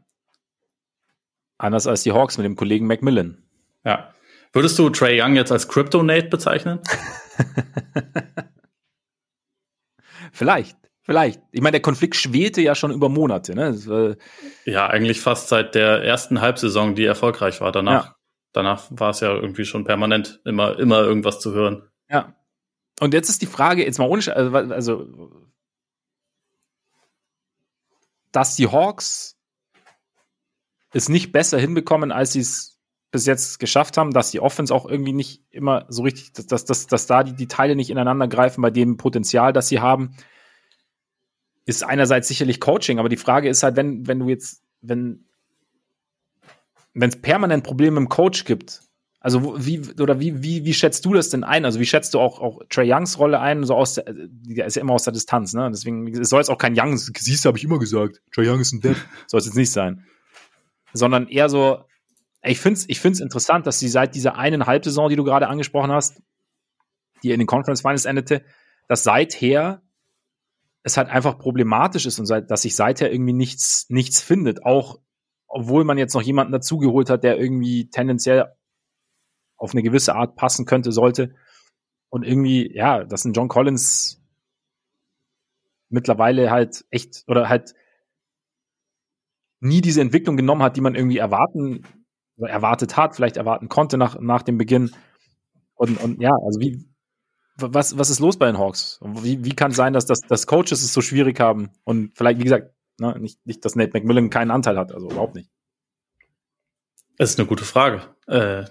Anders als die Hawks mit dem Kollegen Macmillan. Ja. Würdest du Trey Young jetzt als Cryptonate bezeichnen? *laughs* Vielleicht, vielleicht. Ich meine, der Konflikt schwelte ja schon über Monate. Ne? War, ja, eigentlich fast seit der ersten Halbsaison, die erfolgreich war. Danach, ja. danach war es ja irgendwie schon permanent immer, immer irgendwas zu hören. Ja. Und jetzt ist die Frage, jetzt mal ohne, also, also dass die Hawks es nicht besser hinbekommen, als sie es bis jetzt geschafft haben, dass die Offense auch irgendwie nicht immer so richtig, dass, dass, dass, dass da die, die Teile nicht ineinander greifen bei dem Potenzial, das sie haben, ist einerseits sicherlich Coaching, aber die Frage ist halt, wenn, wenn du jetzt, wenn wenn es permanent Probleme im Coach gibt, also wie oder wie, wie, wie schätzt du das denn ein? Also wie schätzt du auch, auch Trey Youngs Rolle ein? So aus der, der ist ja immer aus der Distanz, ne? Deswegen es soll jetzt auch kein Young, siehst du, habe ich immer gesagt. Trey Young ist ein Dead. *laughs* Soll es jetzt nicht sein. Sondern eher so, ich finde es ich find's interessant, dass sie seit dieser einen Halbsaison, die du gerade angesprochen hast, die in den Conference Finals endete, dass seither es halt einfach problematisch ist und seit, dass sich seither irgendwie nichts, nichts findet. Auch obwohl man jetzt noch jemanden dazugeholt hat, der irgendwie tendenziell auf eine gewisse Art passen könnte, sollte. Und irgendwie, ja, dass ein John Collins mittlerweile halt echt oder halt nie diese Entwicklung genommen hat, die man irgendwie erwarten, erwartet hat, vielleicht erwarten konnte nach, nach dem Beginn. Und, und ja, also wie, was, was ist los bei den Hawks? Wie, wie kann es sein, dass, das, dass Coaches es so schwierig haben? Und vielleicht, wie gesagt, ne, nicht, nicht, dass Nate McMillan keinen Anteil hat, also überhaupt nicht. Das ist eine gute Frage, äh,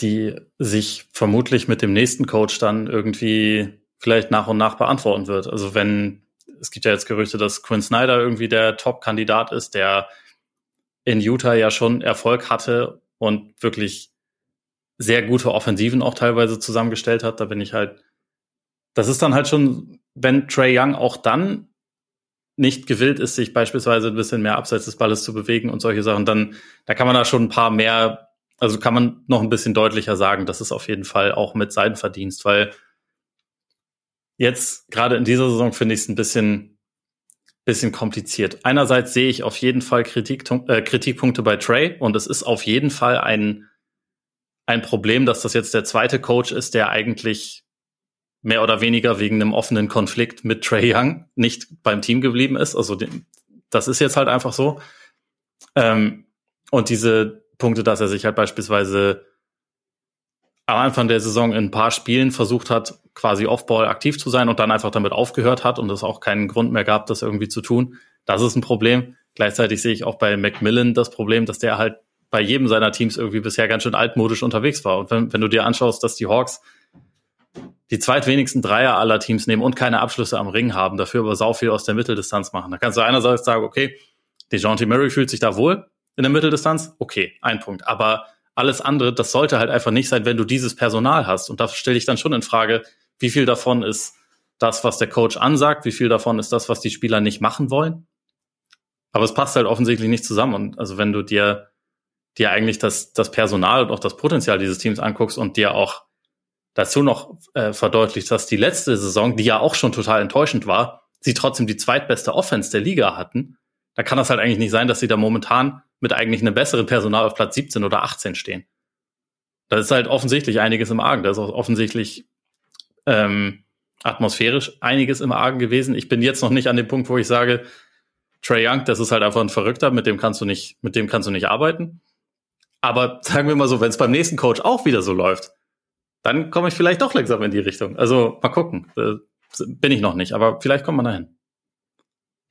die sich vermutlich mit dem nächsten Coach dann irgendwie vielleicht nach und nach beantworten wird. Also wenn, es gibt ja jetzt Gerüchte, dass Quinn Snyder irgendwie der Top-Kandidat ist, der in Utah ja schon Erfolg hatte und wirklich sehr gute Offensiven auch teilweise zusammengestellt hat. Da bin ich halt das ist dann halt schon, wenn Trey Young auch dann nicht gewillt ist, sich beispielsweise ein bisschen mehr abseits des Balles zu bewegen und solche Sachen, dann, da kann man da schon ein paar mehr, also kann man noch ein bisschen deutlicher sagen, das ist auf jeden Fall auch mit seinem Verdienst, weil jetzt gerade in dieser Saison finde ich es ein bisschen, bisschen kompliziert. Einerseits sehe ich auf jeden Fall Kritik, äh, Kritikpunkte bei Trey und es ist auf jeden Fall ein, ein Problem, dass das jetzt der zweite Coach ist, der eigentlich mehr oder weniger wegen einem offenen Konflikt mit Trey Young nicht beim Team geblieben ist. Also das ist jetzt halt einfach so. Ähm, und diese Punkte, dass er sich halt beispielsweise am Anfang der Saison in ein paar Spielen versucht hat, quasi Offball aktiv zu sein und dann einfach damit aufgehört hat und es auch keinen Grund mehr gab, das irgendwie zu tun. Das ist ein Problem. Gleichzeitig sehe ich auch bei Macmillan das Problem, dass der halt bei jedem seiner Teams irgendwie bisher ganz schön altmodisch unterwegs war. Und wenn, wenn du dir anschaust, dass die Hawks die zweitwenigsten Dreier aller Teams nehmen und keine Abschlüsse am Ring haben, dafür aber sau viel aus der Mitteldistanz machen. Da kannst du einerseits sagen, okay, DeJounte Murray fühlt sich da wohl in der Mitteldistanz, okay, ein Punkt. Aber alles andere, das sollte halt einfach nicht sein, wenn du dieses Personal hast. Und da stelle ich dann schon in Frage, wie viel davon ist das, was der Coach ansagt, wie viel davon ist das, was die Spieler nicht machen wollen. Aber es passt halt offensichtlich nicht zusammen. Und also wenn du dir, dir eigentlich das, das Personal und auch das Potenzial dieses Teams anguckst und dir auch dazu noch äh, verdeutlicht, dass die letzte Saison, die ja auch schon total enttäuschend war, sie trotzdem die zweitbeste Offense der Liga hatten, da kann das halt eigentlich nicht sein, dass sie da momentan mit eigentlich einem besseren Personal auf Platz 17 oder 18 stehen. Da ist halt offensichtlich einiges im Argen. Da ist auch offensichtlich ähm, atmosphärisch einiges im Argen gewesen. Ich bin jetzt noch nicht an dem Punkt, wo ich sage, Trey Young, das ist halt einfach ein Verrückter, mit dem kannst du nicht, mit dem kannst du nicht arbeiten. Aber sagen wir mal so, wenn es beim nächsten Coach auch wieder so läuft, dann komme ich vielleicht doch langsam in die Richtung. Also mal gucken. Äh, bin ich noch nicht, aber vielleicht kommt man dahin.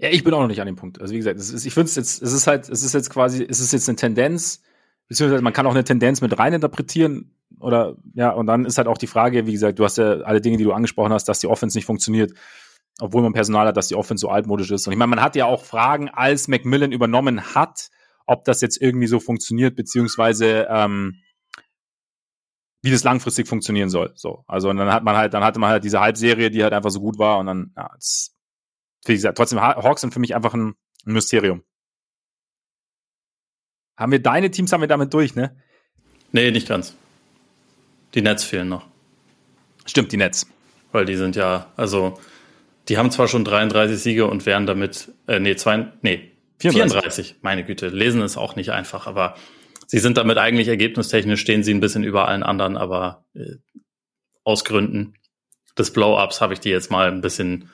Ja, ich bin auch noch nicht an dem Punkt. Also wie gesagt, ist, ich finde es jetzt, es ist halt, es ist jetzt quasi, es ist jetzt eine Tendenz, beziehungsweise man kann auch eine Tendenz mit rein interpretieren oder ja, und dann ist halt auch die Frage, wie gesagt, du hast ja alle Dinge, die du angesprochen hast, dass die Offense nicht funktioniert, obwohl man Personal hat, dass die Offense so altmodisch ist. Und ich meine, man hat ja auch Fragen, als Macmillan übernommen hat, ob das jetzt irgendwie so funktioniert, beziehungsweise ähm, wie das langfristig funktionieren soll. So, also und dann hat man halt, dann hatte man halt diese Halbserie, die halt einfach so gut war und dann, ja, jetzt, wie gesagt, trotzdem Hawks sind für mich einfach ein, Mysterium. Haben wir deine Teams haben wir damit durch, ne? Nee, nicht ganz. Die Nets fehlen noch. Stimmt, die Nets. Weil die sind ja, also die haben zwar schon 33 Siege und wären damit, äh, nee, zwei, nee, 34. 34. Meine Güte, lesen ist auch nicht einfach, aber sie sind damit eigentlich ergebnistechnisch stehen sie ein bisschen über allen anderen, aber äh, aus Gründen des Blow-ups habe ich die jetzt mal ein bisschen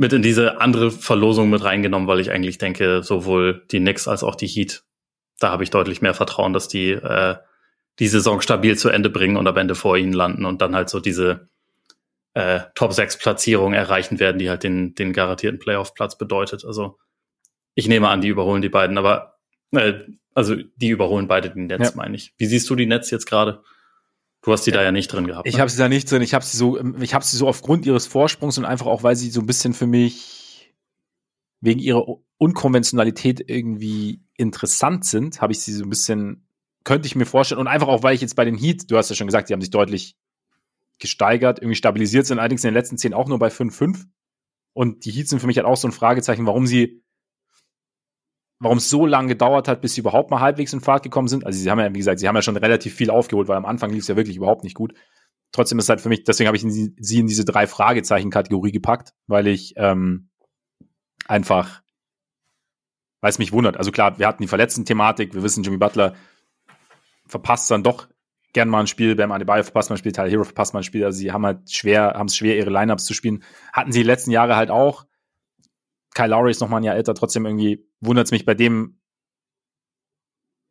mit in diese andere Verlosung mit reingenommen, weil ich eigentlich denke, sowohl die Knicks als auch die Heat, da habe ich deutlich mehr Vertrauen, dass die äh, die Saison stabil zu Ende bringen und am Ende vor ihnen landen und dann halt so diese äh, Top 6 Platzierung erreichen werden, die halt den, den garantierten Playoff-Platz bedeutet. Also ich nehme an, die überholen die beiden, aber äh, also die überholen beide die Netz, ja. meine ich. Wie siehst du die Netz jetzt gerade? Du hast die ja. da ja nicht drin gehabt. Ich ne? habe sie da nicht drin. Ich habe sie so, ich habe sie so aufgrund ihres Vorsprungs und einfach auch, weil sie so ein bisschen für mich wegen ihrer Unkonventionalität irgendwie interessant sind, habe ich sie so ein bisschen, könnte ich mir vorstellen. Und einfach auch, weil ich jetzt bei den Heat, du hast ja schon gesagt, die haben sich deutlich gesteigert, irgendwie stabilisiert sind, allerdings in den letzten zehn auch nur bei 5-5. Und die Heat sind für mich halt auch so ein Fragezeichen, warum sie warum es so lange gedauert hat, bis sie überhaupt mal halbwegs in Fahrt gekommen sind. Also sie haben ja, wie gesagt, sie haben ja schon relativ viel aufgeholt, weil am Anfang lief es ja wirklich überhaupt nicht gut. Trotzdem ist es halt für mich, deswegen habe ich sie in diese drei Fragezeichen-Kategorie gepackt, weil ich ähm, Einfach, weil es mich wundert. Also klar, wir hatten die Verletzten-Thematik, wir wissen, Jimmy Butler verpasst dann doch gern mal ein Spiel, Bam Adebayo verpasst mal ein Spiel, Tyler Hero verpasst mal ein Spiel, also sie haben halt schwer, haben es schwer, ihre Lineups zu spielen. Hatten sie die letzten Jahre halt auch. Kyle Lowry ist noch mal ein Jahr älter, trotzdem irgendwie wundert es mich bei dem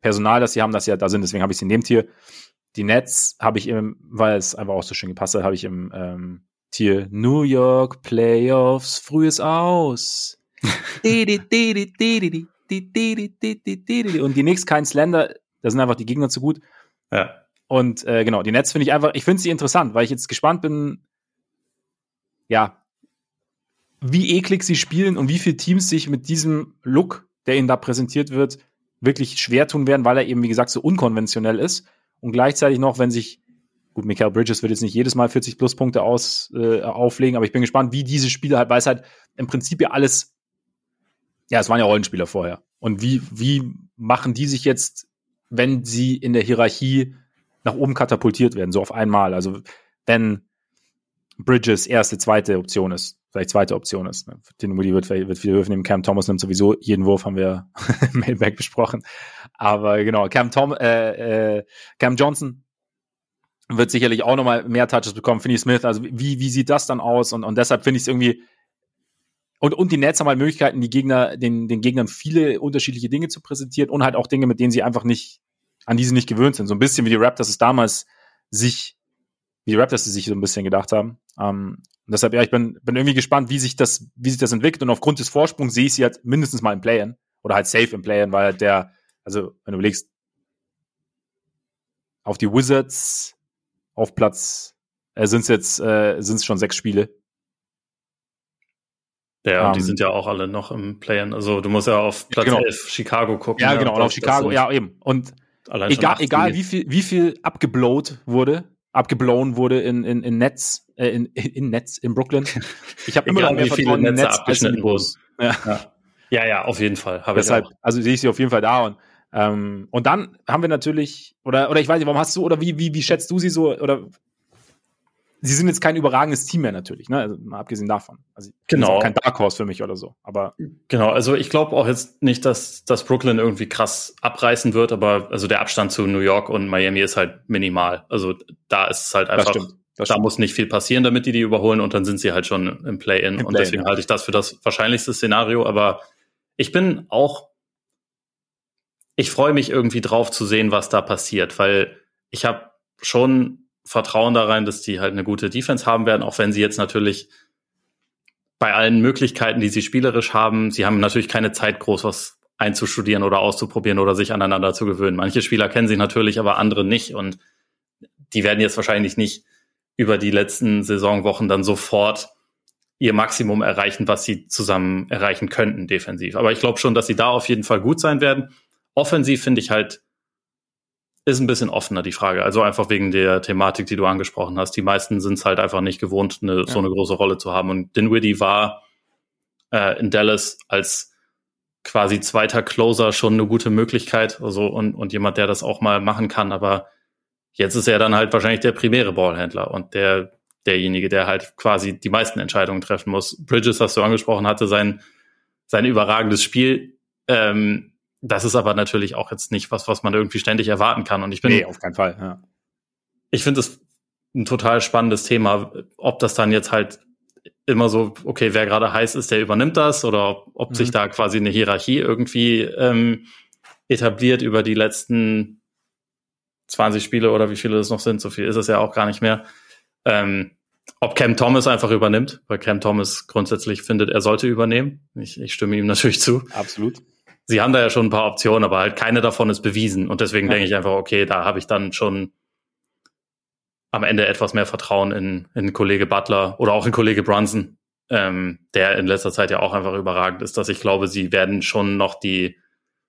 Personal, das sie haben, dass sie halt da sind, deswegen habe ich sie in dem Tier. Die Nets habe ich im, weil es einfach auch so schön gepasst hat, habe ich im ähm, Tier New York Playoffs, frühes Aus. Und die Knicks kein Slender, da sind einfach die Gegner zu gut. Ja. Und äh, genau, die Nets finde ich einfach, ich finde sie interessant, weil ich jetzt gespannt bin, ja, wie eklig sie spielen und wie viele Teams sich mit diesem Look, der ihnen da präsentiert wird, wirklich schwer tun werden, weil er eben, wie gesagt, so unkonventionell ist. Und gleichzeitig noch, wenn sich, gut, Michael Bridges wird jetzt nicht jedes Mal 40 Pluspunkte aus, äh, auflegen, aber ich bin gespannt, wie diese Spieler halt, weil es halt im Prinzip ja alles, ja, es waren ja Rollenspieler vorher. Und wie, wie machen die sich jetzt, wenn sie in der Hierarchie nach oben katapultiert werden, so auf einmal? Also, wenn Bridges erste, zweite Option ist, vielleicht zweite Option ist. Ne? Den Woody wird, wird viele Würfe nehmen. Cam Thomas nimmt sowieso jeden Wurf, haben wir *laughs* im Mailback besprochen. Aber genau, Cam, Tom, äh, äh, Cam Johnson wird sicherlich auch nochmal mehr Touches bekommen. Finney Smith, also wie, wie sieht das dann aus? Und, und deshalb finde ich es irgendwie, und, und die Nets haben halt Möglichkeiten, die Gegner, den, den Gegnern viele unterschiedliche Dinge zu präsentieren und halt auch Dinge, mit denen sie einfach nicht, an die sie nicht gewöhnt sind. So ein bisschen wie die Raptors es damals sich, wie die Raptors es sich so ein bisschen gedacht haben. Ähm, und deshalb, ja, ich bin, bin irgendwie gespannt, wie sich das, wie sich das entwickelt. Und aufgrund des Vorsprungs sehe ich sie halt mindestens mal im Play-In oder halt safe im Play-In, weil halt der, also wenn du überlegst, auf die Wizards auf Platz, äh, sind es jetzt, äh, sind es schon sechs Spiele. Ja, um, die ähm, sind ja auch alle noch im Play-In. Also du musst ja auf Platz genau. 11 Chicago gucken. Ja, genau, und auf Chicago, ja eben. Und egal, egal wie viel, wie viel abgeblowt wurde, abgeblown wurde in, in, in Netz, äh, in, in Netz in Brooklyn. Ich habe *laughs* immer noch mehr Vertrauen in Netz in Bus. Ja. ja. ja, ja, auf jeden Fall. Deshalb, also sehe ich sie auf jeden Fall da und ähm, und dann haben wir natürlich, oder, oder ich weiß nicht, warum hast du, oder wie, wie, wie schätzt du sie so, oder sie sind jetzt kein überragendes Team mehr natürlich, ne? Also mal abgesehen davon. Also genau. kein Dark Horse für mich oder so. Aber genau, also ich glaube auch jetzt nicht, dass, dass Brooklyn irgendwie krass abreißen wird, aber also der Abstand zu New York und Miami ist halt minimal. Also da ist es halt einfach. Das stimmt. Das da muss nicht viel passieren, damit die die überholen und dann sind sie halt schon im Play-in. Play und deswegen ja. halte ich das für das wahrscheinlichste Szenario. Aber ich bin auch, ich freue mich irgendwie drauf zu sehen, was da passiert, weil ich habe schon Vertrauen da rein, dass die halt eine gute Defense haben werden, auch wenn sie jetzt natürlich bei allen Möglichkeiten, die sie spielerisch haben, sie haben natürlich keine Zeit, groß was einzustudieren oder auszuprobieren oder sich aneinander zu gewöhnen. Manche Spieler kennen sie natürlich, aber andere nicht und die werden jetzt wahrscheinlich nicht über die letzten Saisonwochen dann sofort ihr Maximum erreichen, was sie zusammen erreichen könnten defensiv. Aber ich glaube schon, dass sie da auf jeden Fall gut sein werden. Offensiv finde ich halt ist ein bisschen offener, die Frage. Also einfach wegen der Thematik, die du angesprochen hast. Die meisten sind es halt einfach nicht gewohnt, eine, ja. so eine große Rolle zu haben. Und Dinwiddie war äh, in Dallas als quasi zweiter Closer schon eine gute Möglichkeit. Also und, und jemand, der das auch mal machen kann. Aber jetzt ist er dann halt wahrscheinlich der primäre Ballhändler und der derjenige, der halt quasi die meisten Entscheidungen treffen muss. Bridges, was du angesprochen hatte, sein sein überragendes Spiel. Ähm, das ist aber natürlich auch jetzt nicht was, was man irgendwie ständig erwarten kann. Und ich bin. Nee, auf keinen Fall, ja. Ich finde es ein total spannendes Thema, ob das dann jetzt halt immer so, okay, wer gerade heiß ist, der übernimmt das oder ob, mhm. sich da quasi eine Hierarchie irgendwie ähm, etabliert über die letzten 20 Spiele oder wie viele es noch sind, so viel ist es ja auch gar nicht mehr. Ähm, ob Cam Thomas einfach übernimmt, weil Cam Thomas grundsätzlich findet, er sollte übernehmen. Ich, ich stimme ihm natürlich zu. Absolut sie haben da ja schon ein paar Optionen, aber halt keine davon ist bewiesen. Und deswegen ja. denke ich einfach, okay, da habe ich dann schon am Ende etwas mehr Vertrauen in, in Kollege Butler oder auch in Kollege Brunson, ähm, der in letzter Zeit ja auch einfach überragend ist, dass ich glaube, sie werden schon noch die,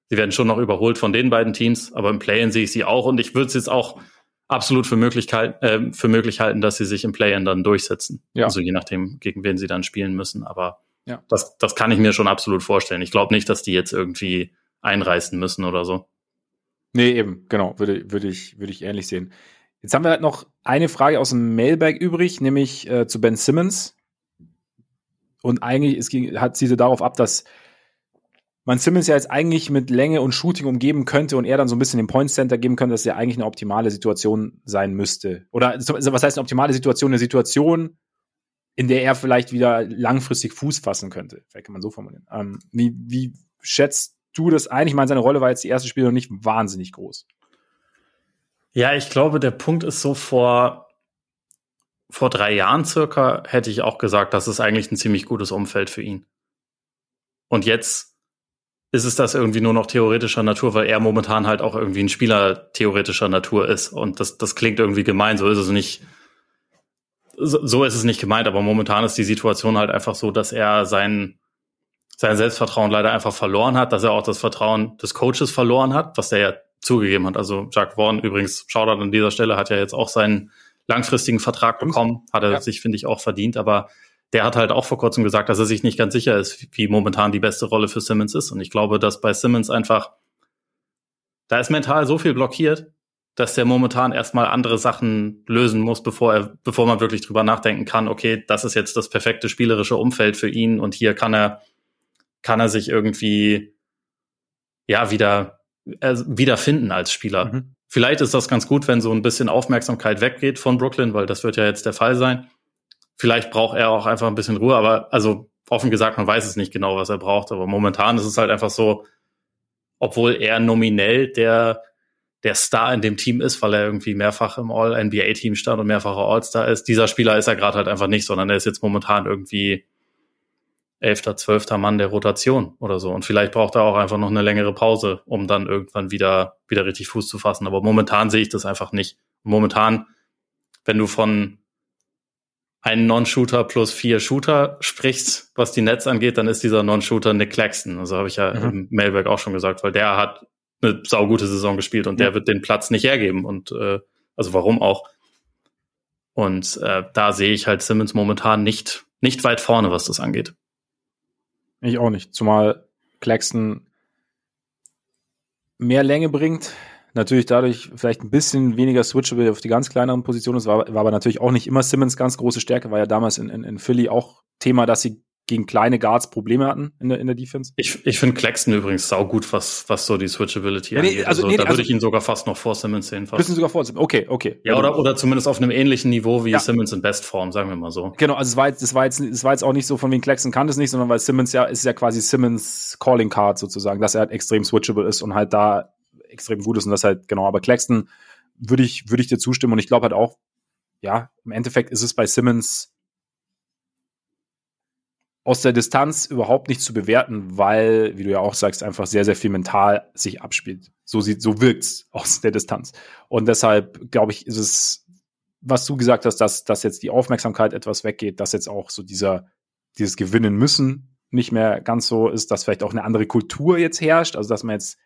sie werden schon noch überholt von den beiden Teams, aber im Play-In sehe ich sie auch und ich würde es jetzt auch absolut für, Möglichkeit, äh, für möglich halten, dass sie sich im Play-In dann durchsetzen. Ja. Also je nachdem, gegen wen sie dann spielen müssen. Aber ja. Das, das kann ich mir schon absolut vorstellen. Ich glaube nicht, dass die jetzt irgendwie einreißen müssen oder so. Nee, eben, genau, würde, würde, ich, würde ich ähnlich sehen. Jetzt haben wir halt noch eine Frage aus dem Mailbag übrig, nämlich äh, zu Ben Simmons. und eigentlich es ging, hat sie darauf ab, dass man Simmons ja jetzt eigentlich mit Länge und Shooting umgeben könnte und er dann so ein bisschen den Point Center geben könnte, dass ja eigentlich eine optimale Situation sein müsste. Oder was heißt eine optimale Situation? Eine Situation, in der er vielleicht wieder langfristig Fuß fassen könnte. Vielleicht kann man so formulieren. Ähm, wie, wie schätzt du das ein? Ich meine, seine Rolle war jetzt die erste Spiele noch nicht wahnsinnig groß. Ja, ich glaube, der Punkt ist so vor, vor drei Jahren circa hätte ich auch gesagt, das ist eigentlich ein ziemlich gutes Umfeld für ihn. Und jetzt ist es das irgendwie nur noch theoretischer Natur, weil er momentan halt auch irgendwie ein Spieler theoretischer Natur ist. Und das, das klingt irgendwie gemein, so ist es nicht. So, so ist es nicht gemeint, aber momentan ist die Situation halt einfach so, dass er sein, sein Selbstvertrauen leider einfach verloren hat, dass er auch das Vertrauen des Coaches verloren hat, was der ja zugegeben hat. Also Jack Vaughn übrigens, Shoutout an dieser Stelle, hat ja jetzt auch seinen langfristigen Vertrag bekommen, hat er ja. sich, finde ich, auch verdient, aber der hat halt auch vor kurzem gesagt, dass er sich nicht ganz sicher ist, wie momentan die beste Rolle für Simmons ist. Und ich glaube, dass bei Simmons einfach, da ist mental so viel blockiert, dass der momentan erstmal andere Sachen lösen muss, bevor er, bevor man wirklich drüber nachdenken kann, okay, das ist jetzt das perfekte spielerische Umfeld für ihn und hier kann er, kann er sich irgendwie, ja, wieder, äh, wiederfinden als Spieler. Mhm. Vielleicht ist das ganz gut, wenn so ein bisschen Aufmerksamkeit weggeht von Brooklyn, weil das wird ja jetzt der Fall sein. Vielleicht braucht er auch einfach ein bisschen Ruhe, aber also offen gesagt, man weiß es nicht genau, was er braucht. Aber momentan ist es halt einfach so, obwohl er nominell der, der Star in dem Team ist, weil er irgendwie mehrfach im All-NBA-Team stand und mehrfacher All-Star ist. Dieser Spieler ist er gerade halt einfach nicht, sondern er ist jetzt momentan irgendwie elfter, zwölfter Mann der Rotation oder so. Und vielleicht braucht er auch einfach noch eine längere Pause, um dann irgendwann wieder, wieder richtig Fuß zu fassen. Aber momentan sehe ich das einfach nicht. Momentan, wenn du von einen Non-Shooter plus vier Shooter sprichst, was die Nets angeht, dann ist dieser Non-Shooter Nick Claxton. Also habe ich ja mhm. im Mailback auch schon gesagt, weil der hat eine saugute Saison gespielt und ja. der wird den Platz nicht hergeben. Und äh, also warum auch? Und äh, da sehe ich halt Simmons momentan nicht, nicht weit vorne, was das angeht. Ich auch nicht. Zumal Claxton mehr Länge bringt, natürlich dadurch vielleicht ein bisschen weniger switchable auf die ganz kleineren Positionen. Es war, war aber natürlich auch nicht immer Simmons ganz große Stärke, war ja damals in, in, in Philly auch Thema, dass sie gegen kleine Guards Probleme hatten in der, in der Defense. Ich, ich finde Claxton übrigens saugut, was, was so die Switchability ja, nee, angeht. Also, also nee, da also, würde ich ihn sogar fast noch vor Simmons sehen. Fast. Bisschen sogar vor Simmons. Okay, okay. Ja, oder, oder zumindest auf einem ähnlichen Niveau wie ja. Simmons in Bestform, sagen wir mal so. Genau, also es war jetzt, es war jetzt, es war jetzt auch nicht so, von wegen Claxton kann das nicht, sondern weil Simmons ja, ist ja quasi Simmons Calling Card sozusagen, dass er halt extrem switchable ist und halt da extrem gut ist und das halt, genau, aber Claxton würde ich, würde ich dir zustimmen und ich glaube halt auch, ja, im Endeffekt ist es bei Simmons aus der Distanz überhaupt nicht zu bewerten, weil, wie du ja auch sagst, einfach sehr, sehr viel mental sich abspielt. So sieht, so wirkt's *laughs* aus der Distanz. Und deshalb, glaube ich, ist es, was du gesagt hast, dass, dass jetzt die Aufmerksamkeit etwas weggeht, dass jetzt auch so dieser, dieses Gewinnen müssen nicht mehr ganz so ist, dass vielleicht auch eine andere Kultur jetzt herrscht. Also, dass man jetzt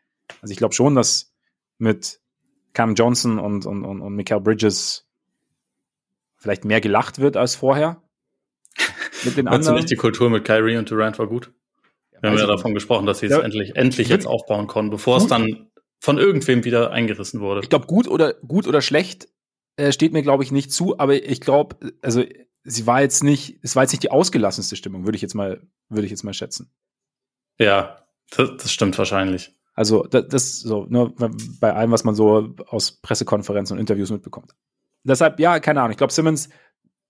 also ich glaube schon, dass mit Cam Johnson und, und, und, und Michael Bridges vielleicht mehr gelacht wird als vorher. Mit den anderen. nicht, die Kultur mit Kyrie und Durant war gut? Wir haben ja davon gesprochen, dass sie es ja, endlich, endlich jetzt aufbauen konnten, bevor es dann von irgendwem wieder eingerissen wurde. Ich glaube, gut oder, gut oder schlecht äh, steht mir, glaube ich, nicht zu, aber ich glaube, also sie war jetzt nicht, es war jetzt nicht die ausgelassenste Stimmung, würde ich jetzt mal, würde ich jetzt mal schätzen. Ja, das, das stimmt wahrscheinlich. Also das, das so, ne, bei allem, was man so aus Pressekonferenzen und Interviews mitbekommt. Deshalb, ja, keine Ahnung. Ich glaube, Simmons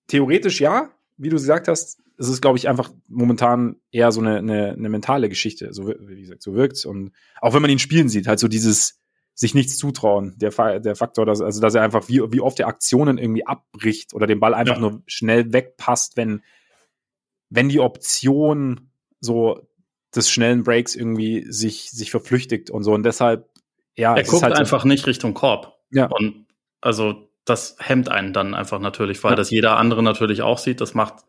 theoretisch ja, wie du gesagt hast. Es ist, glaube ich, einfach momentan eher so eine, eine, eine mentale Geschichte. So, wie gesagt, so wirkt's. Und auch wenn man ihn spielen sieht, halt so dieses sich nichts zutrauen, der, der Faktor, dass, also dass er einfach wie, wie oft der Aktionen irgendwie abbricht oder den Ball einfach ja. nur schnell wegpasst, wenn, wenn die Option so des schnellen Breaks irgendwie sich, sich verflüchtigt und so. Und deshalb, ja. Er guckt halt einfach so, nicht Richtung Korb. Ja. Und also das hemmt einen dann einfach natürlich, weil ja. das jeder andere natürlich auch sieht. Das macht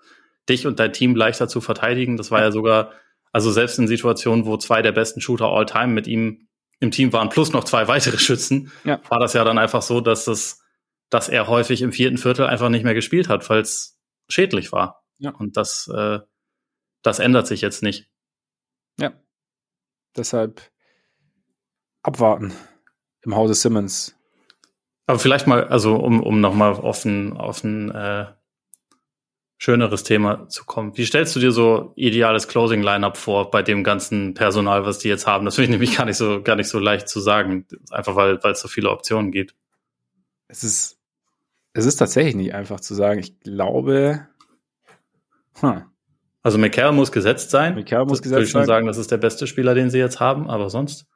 dich und dein Team leichter zu verteidigen. Das war ja, sogar, also selbst in Situationen, wo zwei der besten Shooter all time mit ihm im Team waren, plus noch zwei weitere Schützen, ja. war das ja dann einfach so, dass das, dass er häufig im vierten Viertel einfach nicht mehr gespielt hat, weil es schädlich war. Ja. Und das, äh, das ändert sich jetzt nicht. Ja. Deshalb abwarten im Hause Simmons. Aber vielleicht mal, also um, um nochmal auf auf den, äh, schöneres Thema zu kommen. Wie stellst du dir so ideales Closing Lineup vor bei dem ganzen Personal, was die jetzt haben? Das finde ich nämlich gar nicht so gar nicht so leicht zu sagen, einfach weil weil es so viele Optionen gibt. Es ist es ist tatsächlich nicht einfach zu sagen. Ich glaube, hm. also McCarroll muss gesetzt sein. McCarroll muss das gesetzt sein. Ich schon sagen, das ist der beste Spieler, den sie jetzt haben, aber sonst.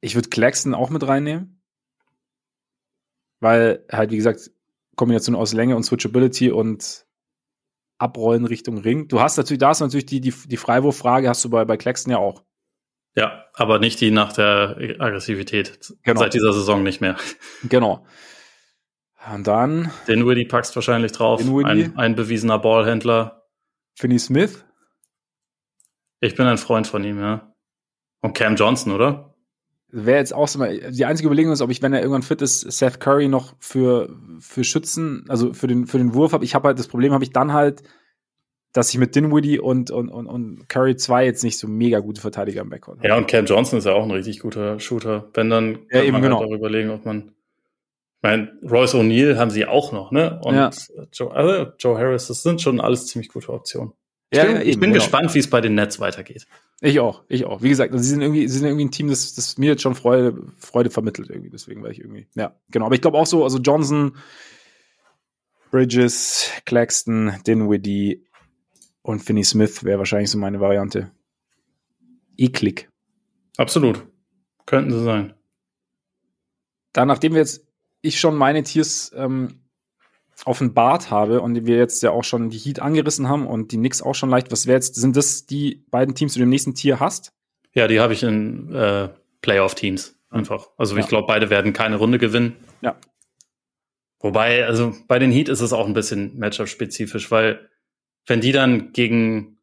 Ich würde Claxton auch mit reinnehmen, weil halt wie gesagt Kombination aus Länge und Switchability und abrollen Richtung Ring. Du hast natürlich, da du natürlich die, die, die Freiwurffrage, hast du bei, bei Claxton ja auch. Ja, aber nicht die nach der Aggressivität. Genau. Seit dieser Saison nicht mehr. Genau. Und dann. Den Woody packst wahrscheinlich drauf. Ein, ein bewiesener Ballhändler. Finney Smith. Ich bin ein Freund von ihm, ja. Und Cam Johnson, oder? Wäre jetzt auch so mal, die einzige Überlegung ist, ob ich, wenn er irgendwann fit ist, Seth Curry noch für, für Schützen, also für den, für den Wurf habe. Ich habe halt, das Problem habe ich dann halt, dass ich mit Dinwiddie und, und, und, und Curry 2 jetzt nicht so mega gute Verteidiger im Backcourt habe. Ja, und Cam Johnson ist ja auch ein richtig guter Shooter. Wenn dann kann ja, eben man genau. halt auch überlegen, ob man ich meine, Royce O'Neill haben sie auch noch, ne? Und ja. Joe, also Joe Harris, das sind schon alles ziemlich gute Optionen. Ich ja, bin, ja, ich eben, bin genau. gespannt, wie es bei den Nets weitergeht. Ich auch, ich auch. Wie gesagt, also sie sind irgendwie, sie sind irgendwie ein Team, das, das mir jetzt schon Freude, Freude vermittelt irgendwie. Deswegen war ich irgendwie, ja, genau. Aber ich glaube auch so, also Johnson, Bridges, Claxton, Dinwiddie und Finney Smith wäre wahrscheinlich so meine Variante. Eklig. Absolut. Könnten sie sein. Dann, nachdem wir jetzt, ich schon meine Tiers ähm, offenbart habe und wir jetzt ja auch schon die Heat angerissen haben und die Knicks auch schon leicht, was wäre jetzt, sind das die beiden Teams, die du im nächsten Tier hast? Ja, die habe ich in äh, Playoff-Teams einfach. Also ja. ich glaube, beide werden keine Runde gewinnen. Ja. Wobei, also bei den Heat ist es auch ein bisschen Matchup-spezifisch, weil wenn die dann gegen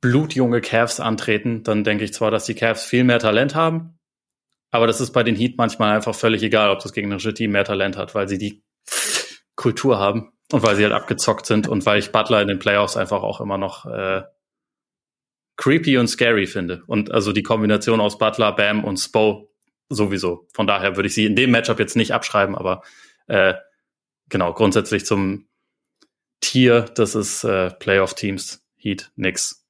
blutjunge Cavs antreten, dann denke ich zwar, dass die Cavs viel mehr Talent haben, aber das ist bei den Heat manchmal einfach völlig egal, ob das gegnerische Team mehr Talent hat, weil sie die Kultur haben und weil sie halt abgezockt sind und weil ich Butler in den Playoffs einfach auch immer noch äh, creepy und scary finde. Und also die Kombination aus Butler, Bam und Spo sowieso. Von daher würde ich sie in dem Matchup jetzt nicht abschreiben, aber äh, genau, grundsätzlich zum Tier, das ist äh, Playoff-Teams, Heat, nix.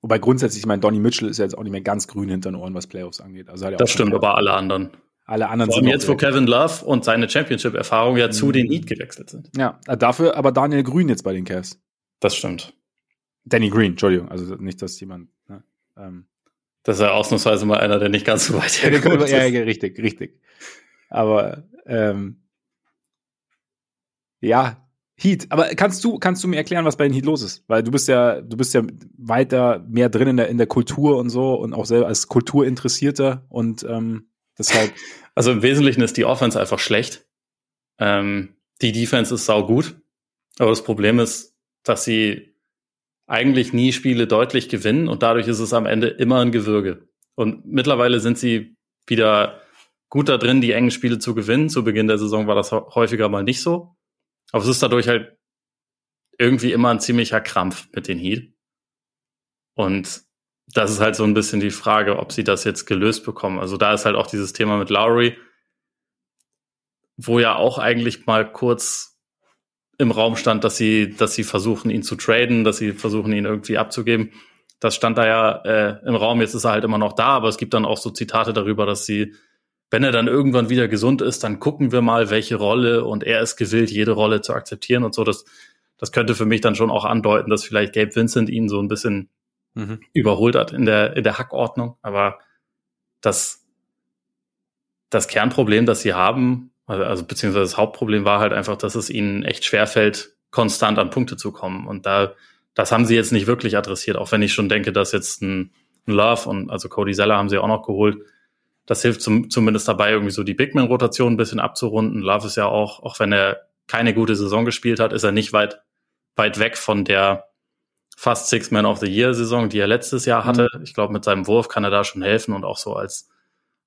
Wobei grundsätzlich, ich meine, Donny Mitchell ist ja jetzt auch nicht mehr ganz grün hinter den Ohren, was Playoffs angeht. Also das stimmt, aber alle anderen. Alle anderen Vor allem jetzt, wo Kevin Love und seine Championship-Erfahrung ja mhm. zu den Heat gewechselt sind. Ja, dafür aber Daniel Grün jetzt bei den Cavs. Das stimmt. Danny Green, Entschuldigung. Also nicht, dass jemand. Ne, ähm, das ist ja ausnahmsweise mal einer, der nicht ganz so weit herkommt. ja, ja, richtig, richtig. Aber ähm, ja, Heat. Aber kannst du, kannst du mir erklären, was bei den Heat los ist? Weil du bist ja, du bist ja weiter mehr drin in der, in der Kultur und so und auch selber als Kulturinteressierter und ähm, deshalb. Also im Wesentlichen ist die Offense einfach schlecht. Ähm, die Defense ist sau gut. Aber das Problem ist, dass sie eigentlich nie Spiele deutlich gewinnen und dadurch ist es am Ende immer ein Gewürge. Und mittlerweile sind sie wieder gut da drin, die engen Spiele zu gewinnen. Zu Beginn der Saison war das häufiger mal nicht so. Aber es ist dadurch halt irgendwie immer ein ziemlicher Krampf mit den Heat. Und das ist halt so ein bisschen die Frage, ob sie das jetzt gelöst bekommen. Also da ist halt auch dieses Thema mit Lowry, wo ja auch eigentlich mal kurz im Raum stand, dass sie, dass sie versuchen, ihn zu traden, dass sie versuchen, ihn irgendwie abzugeben. Das stand da ja äh, im Raum. Jetzt ist er halt immer noch da, aber es gibt dann auch so Zitate darüber, dass sie, wenn er dann irgendwann wieder gesund ist, dann gucken wir mal, welche Rolle und er ist gewillt, jede Rolle zu akzeptieren und so. Das, das könnte für mich dann schon auch andeuten, dass vielleicht Gabe Vincent ihn so ein bisschen mhm. überholt hat in der, in der Hackordnung. Aber das, das Kernproblem, das sie haben, also, also beziehungsweise das Hauptproblem war halt einfach, dass es ihnen echt schwerfällt, konstant an Punkte zu kommen. Und da, das haben sie jetzt nicht wirklich adressiert, auch wenn ich schon denke, dass jetzt ein, ein Love und also Cody Zeller haben sie auch noch geholt. Das hilft zum, zumindest dabei, irgendwie so die Bigman-Rotation ein bisschen abzurunden. Love ist ja auch, auch wenn er keine gute Saison gespielt hat, ist er nicht weit, weit weg von der fast Six Man of the Year Saison, die er letztes Jahr hatte. Mhm. Ich glaube, mit seinem Wurf kann er da schon helfen und auch so als,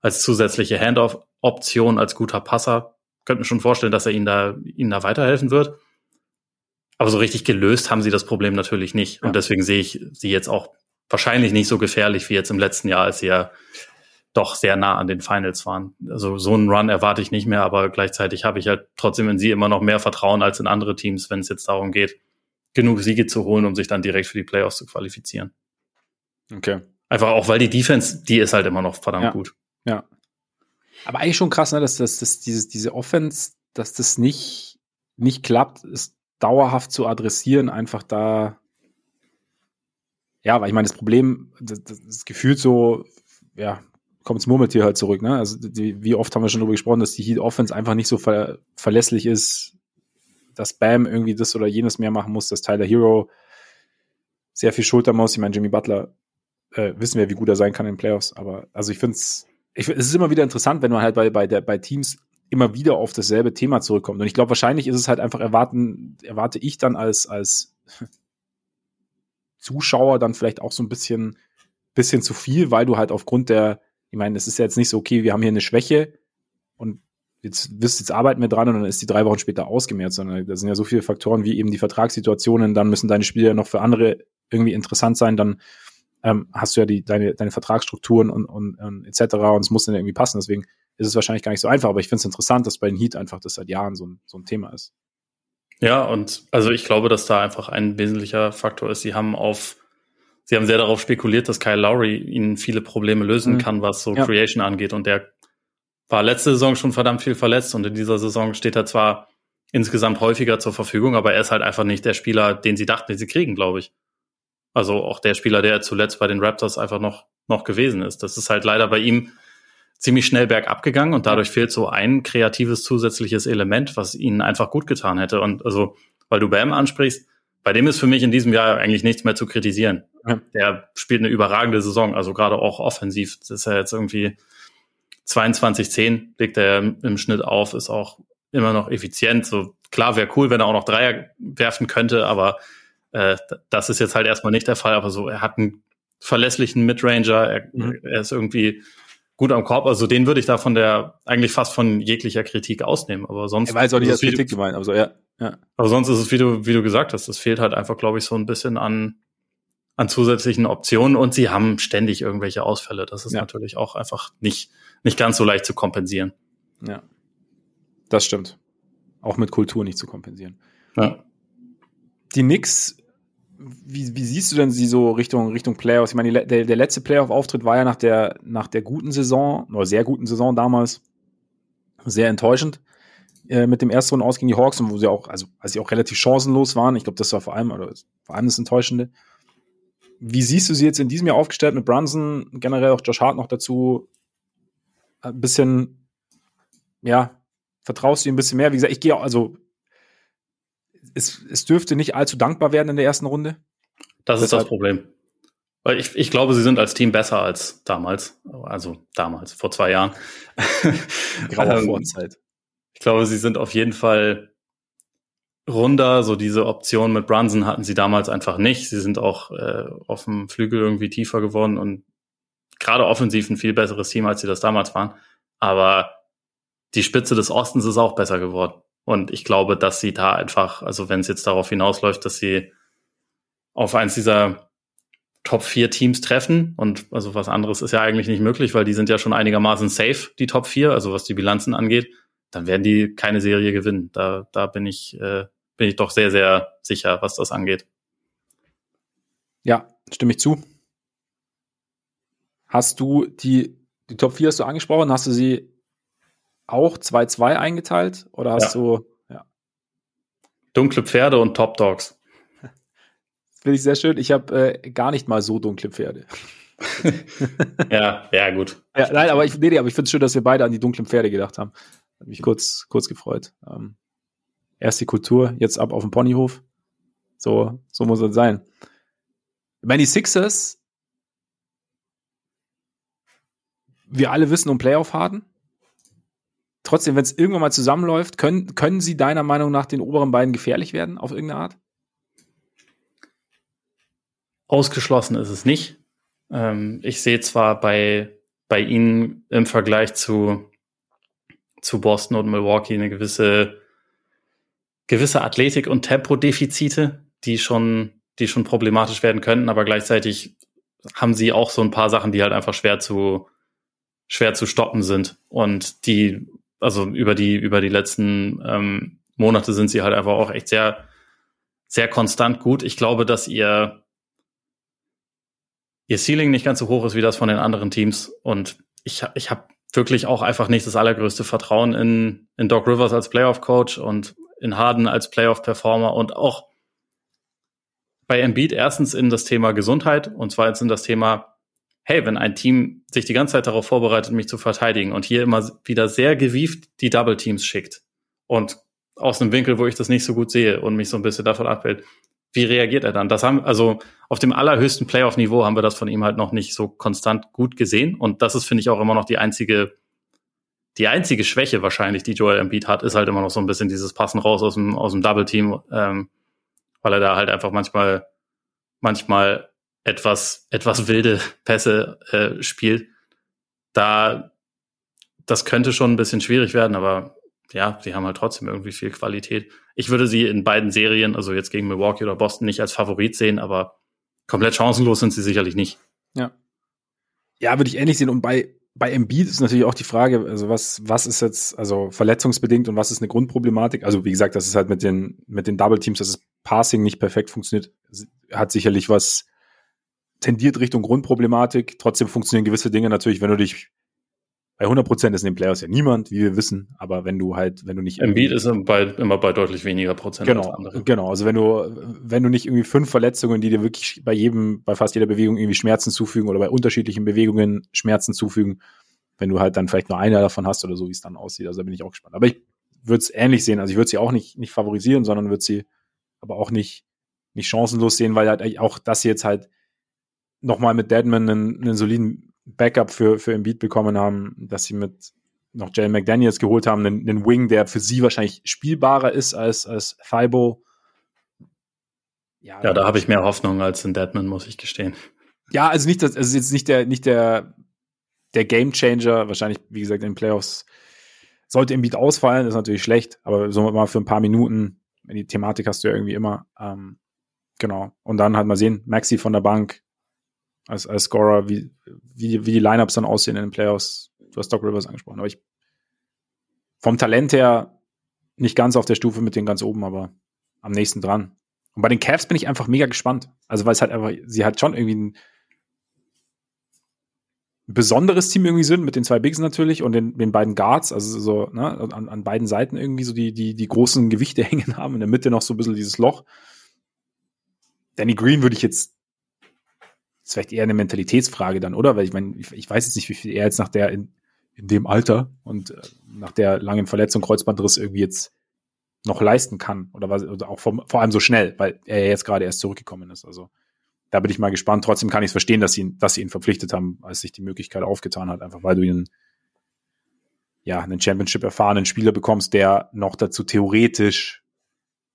als zusätzliche Handoff-Option, als guter Passer. Könnte mir schon vorstellen, dass er ihnen da, ihnen da weiterhelfen wird. Aber so richtig gelöst haben sie das Problem natürlich nicht. Ja. Und deswegen sehe ich sie jetzt auch wahrscheinlich nicht so gefährlich wie jetzt im letzten Jahr, als sie ja doch sehr nah an den Finals waren. Also so einen Run erwarte ich nicht mehr, aber gleichzeitig habe ich halt trotzdem in sie immer noch mehr Vertrauen als in andere Teams, wenn es jetzt darum geht, genug Siege zu holen, um sich dann direkt für die Playoffs zu qualifizieren. Okay. Einfach auch, weil die Defense, die ist halt immer noch verdammt ja. gut. Ja. Aber eigentlich schon krass, ne, dass, dass, dass dieses, diese Offense, dass das nicht, nicht klappt, ist dauerhaft zu adressieren, einfach da. Ja, weil ich meine, das Problem, das, das gefühlt so, ja, kommt das Murmeltier halt zurück, ne? Also die, wie oft haben wir schon darüber gesprochen, dass die Heat Offense einfach nicht so ver verlässlich ist, dass Bam irgendwie das oder jenes mehr machen muss, dass Tyler Hero sehr viel Schulter muss. Ich meine, Jimmy Butler äh, wissen wir, wie gut er sein kann in den Playoffs, aber also ich finde es, es ist immer wieder interessant, wenn man halt bei, bei, der, bei Teams immer wieder auf dasselbe Thema zurückkommt. Und ich glaube, wahrscheinlich ist es halt einfach erwarten, erwarte ich dann als, als *laughs* Zuschauer dann vielleicht auch so ein bisschen, bisschen zu viel, weil du halt aufgrund der, ich meine, es ist ja jetzt nicht so, okay, wir haben hier eine Schwäche und jetzt wisst, jetzt arbeiten wir dran und dann ist die drei Wochen später ausgemerzt, sondern da sind ja so viele Faktoren wie eben die Vertragssituationen, dann müssen deine Spieler noch für andere irgendwie interessant sein, dann ähm, hast du ja die, deine, deine Vertragsstrukturen und, und, und etc. und es muss dann irgendwie passen. Deswegen ist es wahrscheinlich gar nicht so einfach, aber ich finde es interessant, dass bei den Heat einfach das seit Jahren so ein, so ein Thema ist. Ja, und also ich glaube, dass da einfach ein wesentlicher Faktor ist. Sie haben auf, sie haben sehr darauf spekuliert, dass Kyle Lowry ihnen viele Probleme lösen mhm. kann, was so ja. Creation angeht. Und der war letzte Saison schon verdammt viel verletzt und in dieser Saison steht er zwar insgesamt häufiger zur Verfügung, aber er ist halt einfach nicht der Spieler, den sie dachten, den sie kriegen, glaube ich. Also auch der Spieler, der zuletzt bei den Raptors einfach noch, noch gewesen ist. Das ist halt leider bei ihm ziemlich schnell bergab gegangen und dadurch fehlt so ein kreatives zusätzliches Element, was ihnen einfach gut getan hätte. Und also, weil du Bam ansprichst, bei dem ist für mich in diesem Jahr eigentlich nichts mehr zu kritisieren. Ja. Der spielt eine überragende Saison, also gerade auch offensiv. Das ist ja jetzt irgendwie 22-10 legt er im Schnitt auf, ist auch immer noch effizient. So klar wäre cool, wenn er auch noch Dreier werfen könnte, aber äh, das ist jetzt halt erstmal nicht der Fall. Aber so, er hat einen verlässlichen Midranger, er, mhm. er ist irgendwie gut am Korb. Also den würde ich da von der eigentlich fast von jeglicher Kritik ausnehmen. Aber sonst. Er weiß auch nicht als Kritik gemeint, aber so, ja. ja. Aber sonst ist es, wie du, wie du gesagt hast, es fehlt halt einfach, glaube ich, so ein bisschen an, an zusätzlichen Optionen und sie haben ständig irgendwelche Ausfälle. Das ist ja. natürlich auch einfach nicht, nicht ganz so leicht zu kompensieren. Ja. Das stimmt. Auch mit Kultur nicht zu kompensieren. Ja. Die Knicks wie, wie siehst du denn sie so Richtung, Richtung Playoffs? Ich meine, der, der letzte Playoff-Auftritt war ja nach der, nach der guten Saison, oder sehr guten Saison damals, sehr enttäuschend äh, mit dem ersten Runden aus gegen die Hawks und wo sie auch, also als sie auch relativ chancenlos waren. Ich glaube, das war vor allem, oder vor allem das Enttäuschende. Wie siehst du sie jetzt in diesem Jahr aufgestellt mit Brunson, generell auch Josh Hart noch dazu? Ein bisschen, ja, vertraust du ihm ein bisschen mehr? Wie gesagt, ich gehe auch, also es, es dürfte nicht allzu dankbar werden in der ersten Runde. Das ist das Problem. Weil ich, ich glaube, sie sind als Team besser als damals. Also damals, vor zwei Jahren. *laughs* Graue ähm, Vorzeit. Ich glaube, sie sind auf jeden Fall runder. So diese Option mit Brunson hatten sie damals einfach nicht. Sie sind auch äh, auf dem Flügel irgendwie tiefer geworden und gerade offensiv ein viel besseres Team, als sie das damals waren. Aber die Spitze des Ostens ist auch besser geworden. Und ich glaube, dass sie da einfach, also wenn es jetzt darauf hinausläuft, dass sie auf eins dieser Top 4 Teams treffen und also was anderes ist ja eigentlich nicht möglich, weil die sind ja schon einigermaßen safe, die Top 4, also was die Bilanzen angeht, dann werden die keine Serie gewinnen. Da, da bin ich, äh, bin ich doch sehr, sehr sicher, was das angeht. Ja, stimme ich zu. Hast du die, die Top 4 hast du angesprochen, hast du sie auch 2-2 eingeteilt? Oder hast ja. du. Ja. Dunkle Pferde und Top Dogs. *laughs* Finde ich sehr schön. Ich habe äh, gar nicht mal so dunkle Pferde. *laughs* ja, ja, gut. Ja, nein, aber ich, nee, nee, aber ich finde es schön, dass wir beide an die dunklen Pferde gedacht haben. Hat mich kurz, kurz gefreut. Ähm, erst die Kultur, jetzt ab auf den Ponyhof. So, so muss es sein. Ich meine, die Sixers, wir alle wissen um Playoff-Harden trotzdem, wenn es irgendwann mal zusammenläuft, können, können sie deiner Meinung nach den oberen beiden gefährlich werden auf irgendeine Art? Ausgeschlossen ist es nicht. Ähm, ich sehe zwar bei, bei ihnen im Vergleich zu, zu Boston und Milwaukee eine gewisse, gewisse Athletik- und Tempodefizite, die schon, die schon problematisch werden könnten, aber gleichzeitig haben sie auch so ein paar Sachen, die halt einfach schwer zu, schwer zu stoppen sind und die also über die, über die letzten ähm, Monate sind sie halt einfach auch echt sehr, sehr konstant gut. Ich glaube, dass ihr, ihr Ceiling nicht ganz so hoch ist wie das von den anderen Teams. Und ich, ich habe wirklich auch einfach nicht das allergrößte Vertrauen in, in Doc Rivers als Playoff-Coach und in Harden als Playoff-Performer und auch bei Embiid erstens in das Thema Gesundheit und zweitens in das Thema, hey, wenn ein Team sich die ganze Zeit darauf vorbereitet, mich zu verteidigen und hier immer wieder sehr gewieft die Double Teams schickt und aus einem Winkel, wo ich das nicht so gut sehe und mich so ein bisschen davon abhält, wie reagiert er dann? Das haben, also auf dem allerhöchsten Playoff-Niveau haben wir das von ihm halt noch nicht so konstant gut gesehen. Und das ist, finde ich, auch immer noch die einzige, die einzige Schwäche wahrscheinlich, die Joel Embiid hat, ist halt immer noch so ein bisschen dieses Passen raus aus dem, aus dem Double-Team, ähm, weil er da halt einfach manchmal, manchmal etwas, etwas wilde Pässe äh, spielt. Da, das könnte schon ein bisschen schwierig werden, aber ja, sie haben halt trotzdem irgendwie viel Qualität. Ich würde sie in beiden Serien, also jetzt gegen Milwaukee oder Boston, nicht als Favorit sehen, aber komplett chancenlos sind sie sicherlich nicht. Ja. Ja, würde ich ähnlich sehen. Und bei, bei Embiid ist natürlich auch die Frage, also was, was ist jetzt, also verletzungsbedingt und was ist eine Grundproblematik? Also wie gesagt, das ist halt mit den, mit den Double Teams, dass das Passing nicht perfekt funktioniert, hat sicherlich was tendiert Richtung Grundproblematik. Trotzdem funktionieren gewisse Dinge natürlich, wenn du dich bei 100 Prozent ist in den Playoffs ja niemand, wie wir wissen. Aber wenn du halt, wenn du nicht Embiid ist bei, immer bei deutlich weniger Prozent genau, als andere. Genau, also wenn du, wenn du nicht irgendwie fünf Verletzungen, die dir wirklich bei jedem, bei fast jeder Bewegung irgendwie Schmerzen zufügen oder bei unterschiedlichen Bewegungen Schmerzen zufügen, wenn du halt dann vielleicht nur einer davon hast oder so, wie es dann aussieht. Also da bin ich auch gespannt. Aber ich würde es ähnlich sehen. Also ich würde sie auch nicht, nicht favorisieren, sondern würde sie aber auch nicht, nicht chancenlos sehen, weil halt auch das jetzt halt nochmal mit Deadman einen, einen soliden Backup für, für Embiid bekommen haben, dass sie mit noch Jalen McDaniels geholt haben, einen, einen Wing, der für sie wahrscheinlich spielbarer ist als, als Thibault. Ja, ja da habe ich mehr Hoffnung als in Deadman, muss ich gestehen. Ja, also nicht, das, also jetzt nicht der, nicht der, der Game Changer, wahrscheinlich, wie gesagt, in den Playoffs sollte Embiid ausfallen, ist natürlich schlecht, aber so mal für ein paar Minuten, die Thematik hast du ja irgendwie immer, ähm, genau. Und dann halt mal sehen, Maxi von der Bank, als, als Scorer, wie, wie, wie die Lineups dann aussehen in den Playoffs. Du hast Doc Rivers angesprochen, aber ich vom Talent her nicht ganz auf der Stufe mit den ganz oben, aber am nächsten dran. Und bei den Cavs bin ich einfach mega gespannt. Also weil es halt einfach, sie hat schon irgendwie ein besonderes Team irgendwie sind, mit den zwei Bigs natürlich und den, den beiden Guards, also so ne, an, an beiden Seiten irgendwie so die, die, die großen Gewichte *laughs* hängen haben, in der Mitte noch so ein bisschen dieses Loch. Danny Green würde ich jetzt ist vielleicht eher eine Mentalitätsfrage dann, oder? Weil ich meine, ich, ich, weiß jetzt nicht, wie viel er jetzt nach der in, in dem Alter und äh, nach der langen Verletzung Kreuzbandriss irgendwie jetzt noch leisten kann oder was oder auch vom, vor allem so schnell, weil er jetzt gerade erst zurückgekommen ist. Also da bin ich mal gespannt. Trotzdem kann ich es verstehen, dass sie, dass sie ihn verpflichtet haben, als sich die Möglichkeit aufgetan hat, einfach weil du ihn ja einen Championship erfahrenen Spieler bekommst, der noch dazu theoretisch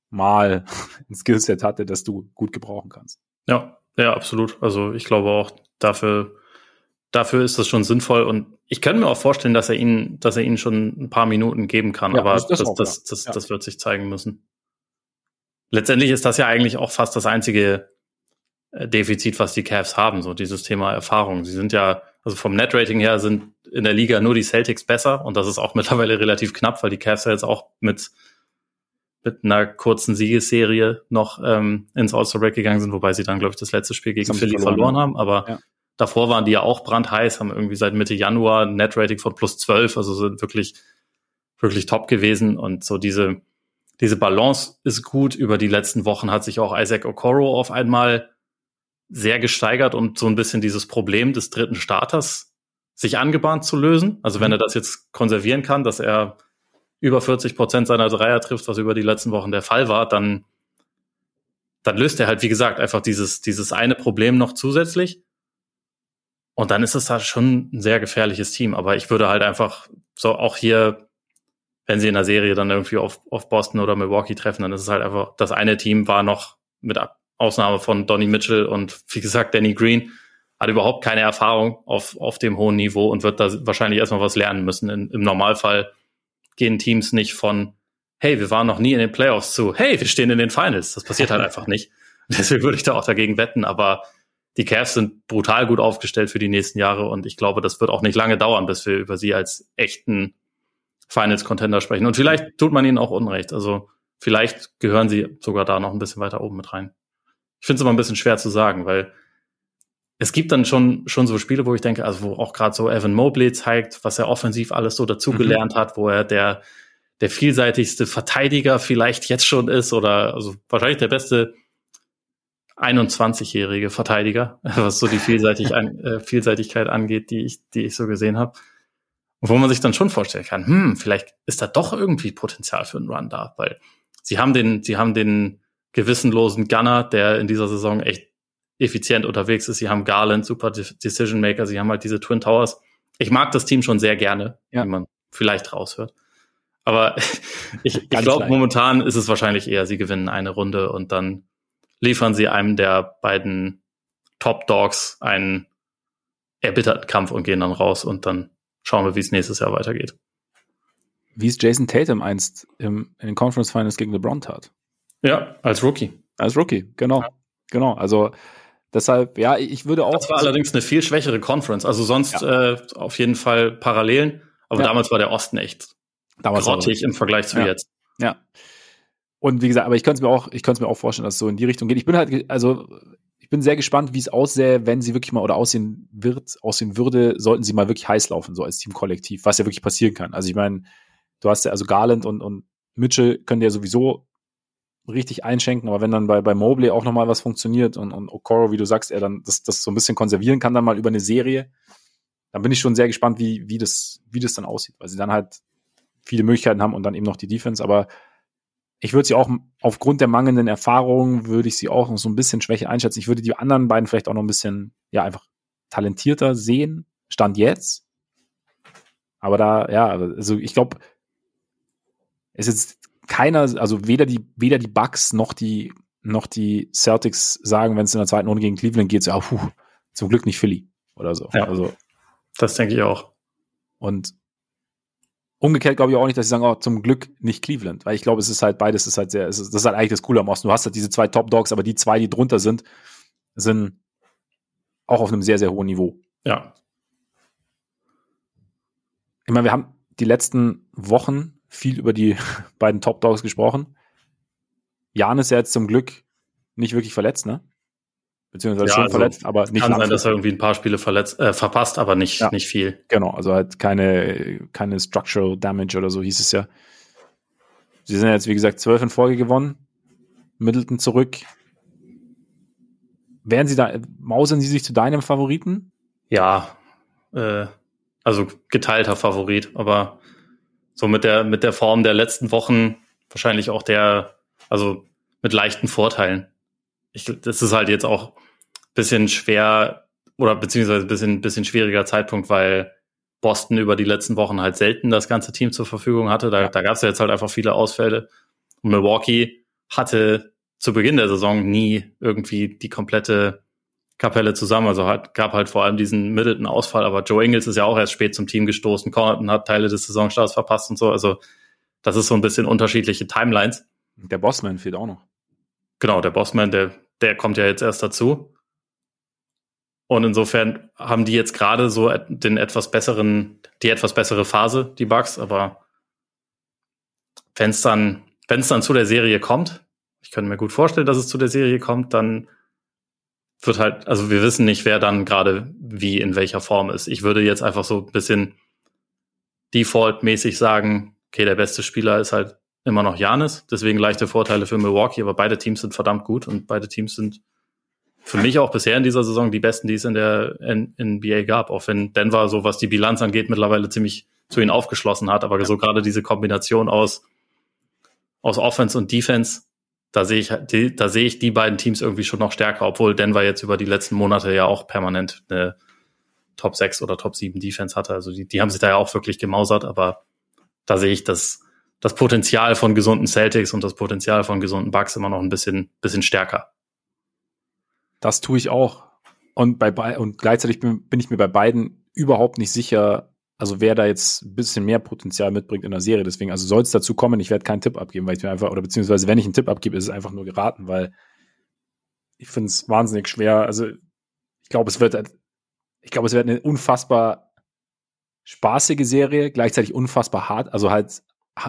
mal *laughs* ein Skillset hatte, das du gut gebrauchen kannst. Ja, ja, absolut. Also ich glaube auch dafür, dafür ist das schon sinnvoll und ich könnte mir auch vorstellen, dass er ihnen, dass er ihnen schon ein paar Minuten geben kann, ja, aber das, das, auch, das, ja. das, das wird sich zeigen müssen. Letztendlich ist das ja eigentlich auch fast das einzige äh, Defizit, was die Cavs haben, so dieses Thema Erfahrung. Sie sind ja, also vom Net-Rating her sind in der Liga nur die Celtics besser und das ist auch *laughs* mittlerweile relativ knapp, weil die Cavs ja jetzt auch mit mit einer kurzen Siegesserie noch ähm, ins All-Star-Break gegangen sind, wobei sie dann, glaube ich, das letzte Spiel gegen Philly verloren, verloren, haben. Aber ja. davor waren die ja auch brandheiß, haben irgendwie seit Mitte Januar ein Net-Rating von plus 12, also sind wirklich, wirklich top gewesen. Und so diese, diese Balance ist gut. Über die letzten Wochen hat sich auch Isaac Okoro auf einmal sehr gesteigert und so ein bisschen dieses Problem des dritten Starters sich angebahnt zu lösen. Also wenn mhm. er das jetzt konservieren kann, dass er über 40 Prozent seiner Dreier trifft, was über die letzten Wochen der Fall war, dann, dann löst er halt, wie gesagt, einfach dieses, dieses eine Problem noch zusätzlich. Und dann ist es halt schon ein sehr gefährliches Team. Aber ich würde halt einfach so auch hier, wenn sie in der Serie dann irgendwie auf, auf Boston oder Milwaukee treffen, dann ist es halt einfach, das eine Team war noch mit Ausnahme von Donny Mitchell und wie gesagt Danny Green, hat überhaupt keine Erfahrung auf, auf dem hohen Niveau und wird da wahrscheinlich erstmal was lernen müssen. In, Im Normalfall gehen Teams nicht von, hey, wir waren noch nie in den Playoffs zu, hey, wir stehen in den Finals. Das passiert halt *laughs* einfach nicht. Deswegen würde ich da auch dagegen wetten, aber die Cavs sind brutal gut aufgestellt für die nächsten Jahre und ich glaube, das wird auch nicht lange dauern, bis wir über sie als echten Finals-Contender sprechen. Und vielleicht tut man ihnen auch Unrecht. Also vielleicht gehören sie sogar da noch ein bisschen weiter oben mit rein. Ich finde es immer ein bisschen schwer zu sagen, weil es gibt dann schon, schon so Spiele, wo ich denke, also wo auch gerade so Evan Mobley zeigt, was er offensiv alles so dazugelernt mhm. hat, wo er der, der vielseitigste Verteidiger vielleicht jetzt schon ist oder also wahrscheinlich der beste 21-jährige Verteidiger, *laughs* was so die Vielseitig an, *laughs* äh, Vielseitigkeit angeht, die ich, die ich so gesehen habe. Und wo man sich dann schon vorstellen kann, hm, vielleicht ist da doch irgendwie Potenzial für einen Run da, weil sie haben den, sie haben den gewissenlosen Gunner, der in dieser Saison echt effizient unterwegs ist. Sie haben Garland, super Decision Maker, sie haben halt diese Twin Towers. Ich mag das Team schon sehr gerne, ja. wie man vielleicht raushört. Aber *laughs* ich, ich glaube, momentan ist es wahrscheinlich eher, sie gewinnen eine Runde und dann liefern sie einem der beiden Top Dogs einen erbitterten Kampf und gehen dann raus und dann schauen wir, wie es nächstes Jahr weitergeht. Wie es Jason Tatum einst im, in den Conference Finals gegen LeBron tat. Ja, als Rookie. Als Rookie, genau. Ja. Genau. Also deshalb, ja, ich würde auch. Das war allerdings eine viel schwächere Conference. Also sonst ja. äh, auf jeden Fall Parallelen. Aber ja. damals war der Osten echt damals grottig im Vergleich zu jetzt. Ja. Und wie gesagt, aber ich könnte es mir auch, ich könnte mir auch vorstellen, dass es so in die Richtung geht. Ich bin halt, also ich bin sehr gespannt, wie es aussähe, wenn sie wirklich mal oder aussehen wird, aussehen würde, sollten sie mal wirklich heiß laufen, so als Teamkollektiv, was ja wirklich passieren kann. Also ich meine, du hast ja, also Garland und, und Mitchell können ja sowieso richtig einschenken, aber wenn dann bei, bei Mobley auch nochmal was funktioniert und, und Okoro, wie du sagst, er dann das, das so ein bisschen konservieren kann, dann mal über eine Serie, dann bin ich schon sehr gespannt, wie, wie, das, wie das dann aussieht, weil sie dann halt viele Möglichkeiten haben und dann eben noch die Defense, aber ich würde sie auch aufgrund der mangelnden Erfahrung würde ich sie auch noch so ein bisschen schwächer einschätzen. Ich würde die anderen beiden vielleicht auch noch ein bisschen, ja, einfach talentierter sehen. Stand jetzt. Aber da, ja, also ich glaube, es ist keiner, also weder die, weder die Bucks noch die, noch die Celtics sagen, wenn es in der zweiten Runde gegen Cleveland geht, so, ah, puh, zum Glück nicht Philly oder so. Ja, also, das denke ich auch. Und Umgekehrt glaube ich auch nicht, dass sie sagen, oh, zum Glück nicht Cleveland, weil ich glaube, es ist halt beides, ist halt sehr, ist, das ist halt eigentlich das Coole am Osten. Du hast halt diese zwei Top Dogs, aber die zwei, die drunter sind, sind auch auf einem sehr, sehr hohen Niveau. Ja. Ich meine, wir haben die letzten Wochen viel über die *laughs* beiden Top Dogs gesprochen. Jan ist ja jetzt zum Glück nicht wirklich verletzt, ne? beziehungsweise ja, schon also verletzt, aber nicht Kann sein, dass er irgendwie ein paar Spiele verletzt, äh, verpasst, aber nicht, ja, nicht viel. Genau, also halt keine, keine Structural Damage oder so hieß es ja. Sie sind jetzt, wie gesagt, zwölf in Folge gewonnen. Middleton zurück. Wären Sie da, mausern Sie sich zu deinem Favoriten? Ja, äh, also geteilter Favorit, aber so mit der, mit der Form der letzten Wochen wahrscheinlich auch der, also mit leichten Vorteilen. Ich, das ist halt jetzt auch bisschen schwer oder beziehungsweise bisschen, bisschen schwieriger Zeitpunkt, weil Boston über die letzten Wochen halt selten das ganze Team zur Verfügung hatte. Da, da gab es ja jetzt halt einfach viele Ausfälle. Und Milwaukee hatte zu Beginn der Saison nie irgendwie die komplette Kapelle zusammen. Also hat, gab halt vor allem diesen Middleton-Ausfall, aber Joe Ingles ist ja auch erst spät zum Team gestoßen. Connaughton hat Teile des Saisonstarts verpasst und so. Also das ist so ein bisschen unterschiedliche Timelines. Der Bossman fehlt auch noch. Genau, der Bossman, der, der kommt ja jetzt erst dazu. Und insofern haben die jetzt gerade so den etwas besseren, die etwas bessere Phase, die Bugs, aber wenn es dann, wenn es dann zu der Serie kommt, ich könnte mir gut vorstellen, dass es zu der Serie kommt, dann wird halt, also wir wissen nicht, wer dann gerade wie in welcher Form ist. Ich würde jetzt einfach so ein bisschen default-mäßig sagen, okay, der beste Spieler ist halt immer noch Janis, deswegen leichte Vorteile für Milwaukee, aber beide Teams sind verdammt gut und beide Teams sind für mich auch bisher in dieser Saison die besten, die es in der NBA gab, auch wenn Denver so was die Bilanz angeht mittlerweile ziemlich zu ihnen aufgeschlossen hat, aber so gerade diese Kombination aus aus Offense und Defense, da sehe ich die, da sehe ich die beiden Teams irgendwie schon noch stärker, obwohl Denver jetzt über die letzten Monate ja auch permanent eine Top 6 oder Top 7 Defense hatte, also die, die haben sich da ja auch wirklich gemausert, aber da sehe ich das das Potenzial von gesunden Celtics und das Potenzial von gesunden Bucks immer noch ein bisschen bisschen stärker. Das tue ich auch. Und bei und gleichzeitig bin, bin ich mir bei beiden überhaupt nicht sicher, also wer da jetzt ein bisschen mehr Potenzial mitbringt in der Serie. Deswegen, also soll es dazu kommen, ich werde keinen Tipp abgeben, weil ich mir einfach, oder beziehungsweise wenn ich einen Tipp abgebe, ist es einfach nur geraten, weil ich finde es wahnsinnig schwer. Also ich glaube, es wird, ich glaube, es wird eine unfassbar spaßige Serie, gleichzeitig unfassbar hart, also halt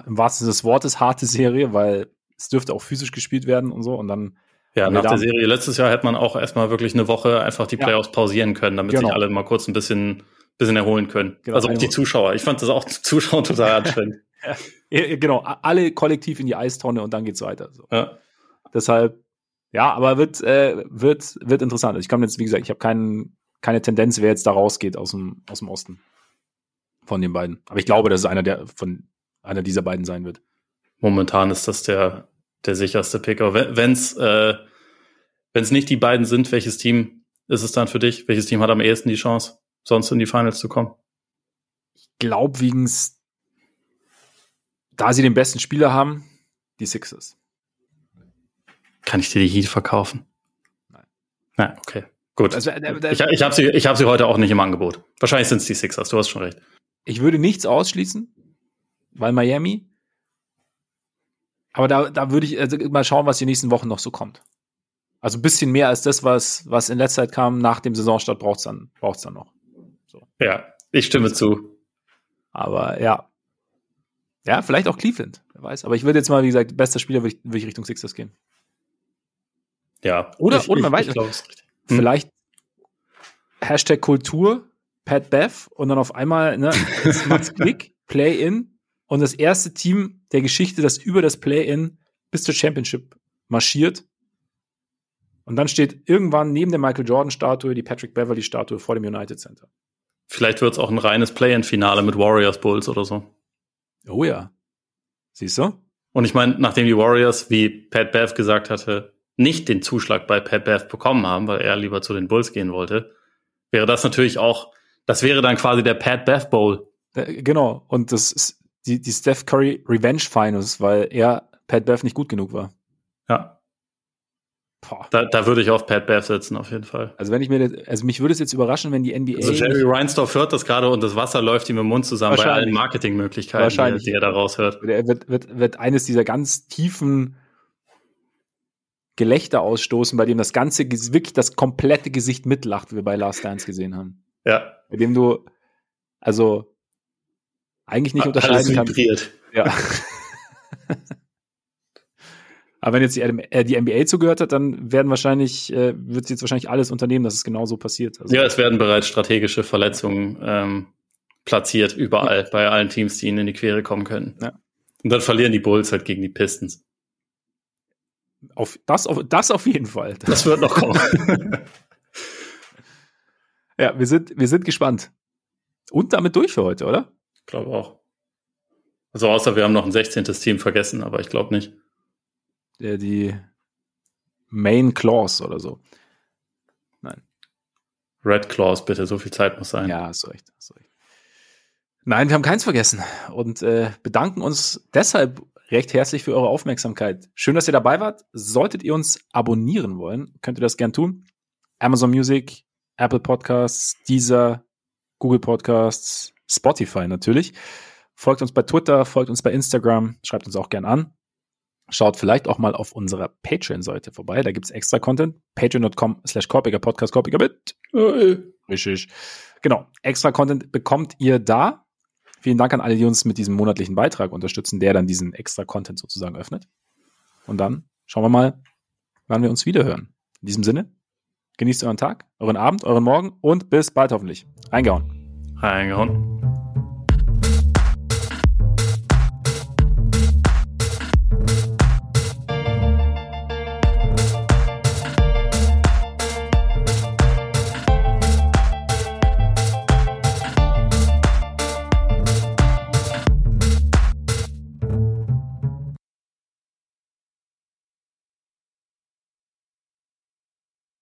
im wahrsten Sinne des Wortes harte Serie, weil es dürfte auch physisch gespielt werden und so. Und dann. Ja, nach der Serie letztes Jahr hätte man auch erstmal wirklich eine Woche einfach die Playoffs ja. pausieren können, damit genau. sich alle mal kurz ein bisschen, bisschen erholen können. Genau, also auch die Zuschauer. Ich fand das auch *laughs* Zuschauer total anstrengend. *laughs* ja, genau, alle kollektiv in die Eistonne und dann geht's weiter. So. Ja. Deshalb, ja, aber wird, äh, wird, wird interessant. Ich komme jetzt, wie gesagt, ich habe keinen, keine Tendenz, wer jetzt da rausgeht aus dem, aus dem Osten. Von den beiden. Aber ich glaube, dass es einer der von einer dieser beiden sein wird. Momentan ist das der, der sicherste Picker. Wenn es äh, wenn's nicht die beiden sind, welches Team ist es dann für dich? Welches Team hat am ehesten die Chance, sonst in die Finals zu kommen? Ich glaube, wegen da sie den besten Spieler haben, die Sixers. Kann ich dir die Heat verkaufen? Nein. Nein, okay. Gut. Also, äh, ich ich habe sie, ich hab sie heute auch nicht im Angebot. Wahrscheinlich sind es die Sixers, du hast schon recht. Ich würde nichts ausschließen, weil Miami aber da, da würde ich also mal schauen, was die nächsten Wochen noch so kommt. Also ein bisschen mehr als das, was, was in letzter Zeit kam. Nach dem Saisonstart braucht es dann, braucht's dann noch. So. Ja, ich stimme zu. Aber ja. Ja, vielleicht auch Cleveland, wer weiß. Aber ich würde jetzt mal, wie gesagt, bester Spieler würde ich, würde ich Richtung Sixers gehen. Ja. Oder, ich, oder man ich, weiß nicht. Hm. Vielleicht Hashtag Kultur, Pat Bev und dann auf einmal, ne, *laughs* macht's Klick, Play-In, und das erste Team der Geschichte, das über das Play-In bis zur Championship marschiert. Und dann steht irgendwann neben der Michael Jordan-Statue die Patrick Beverly-Statue vor dem United Center. Vielleicht wird es auch ein reines Play-In-Finale mit Warriors Bulls oder so. Oh ja. Siehst du? Und ich meine, nachdem die Warriors, wie Pat Bev gesagt hatte, nicht den Zuschlag bei Pat Bev bekommen haben, weil er lieber zu den Bulls gehen wollte, wäre das natürlich auch, das wäre dann quasi der Pat Bev Bowl. Äh, genau. Und das ist, die, die Steph Curry Revenge Finals, weil er Pat Bev nicht gut genug war. Ja. Da, da würde ich auf Pat Bev setzen, auf jeden Fall. Also wenn ich mir, also mich würde es jetzt überraschen, wenn die NBA. Also Jerry Reinsdorf hört das gerade und das Wasser läuft ihm im Mund zusammen bei allen Marketingmöglichkeiten, die, die er da raushört. Er wird, wird, wird eines dieser ganz tiefen Gelächter ausstoßen, bei dem das ganze, wirklich das komplette Gesicht mitlacht, wie wir bei Last Dance gesehen haben. Ja. Bei dem du, also eigentlich nicht unterscheiden kann. Ja. *laughs* *laughs* Aber wenn jetzt die, äh, die, NBA zugehört hat, dann werden wahrscheinlich, äh, wird sie jetzt wahrscheinlich alles unternehmen, dass es genauso passiert. Also, ja, es werden bereits strategische Verletzungen ähm, platziert, überall, ja. bei allen Teams, die ihnen in die Quere kommen können. Ja. Und dann verlieren die Bulls halt gegen die Pistons. Auf, das, auf, das auf jeden Fall. Das, *laughs* das wird noch kommen. *laughs* ja, wir sind, wir sind gespannt. Und damit durch für heute, oder? Ich glaube auch. Also außer wir haben noch ein 16. Team vergessen, aber ich glaube nicht. Der die Main Claws oder so. Nein. Red Claws, bitte, so viel Zeit muss sein. Ja, hast recht, hast recht. Nein, wir haben keins vergessen und äh, bedanken uns deshalb recht herzlich für eure Aufmerksamkeit. Schön, dass ihr dabei wart. Solltet ihr uns abonnieren wollen, könnt ihr das gern tun. Amazon Music, Apple Podcasts, Deezer, Google Podcasts, Spotify natürlich. Folgt uns bei Twitter, folgt uns bei Instagram, schreibt uns auch gern an. Schaut vielleicht auch mal auf unserer Patreon-Seite vorbei. Da gibt es extra Content. Patreon.com slash Korpiger Podcast Korpiger mit. Äh, richtig. Genau. Extra Content bekommt ihr da. Vielen Dank an alle, die uns mit diesem monatlichen Beitrag unterstützen, der dann diesen extra Content sozusagen öffnet. Und dann schauen wir mal, wann wir uns wieder hören. In diesem Sinne, genießt euren Tag, euren Abend, euren Morgen und bis bald hoffentlich. Reingehauen. Reingehauen.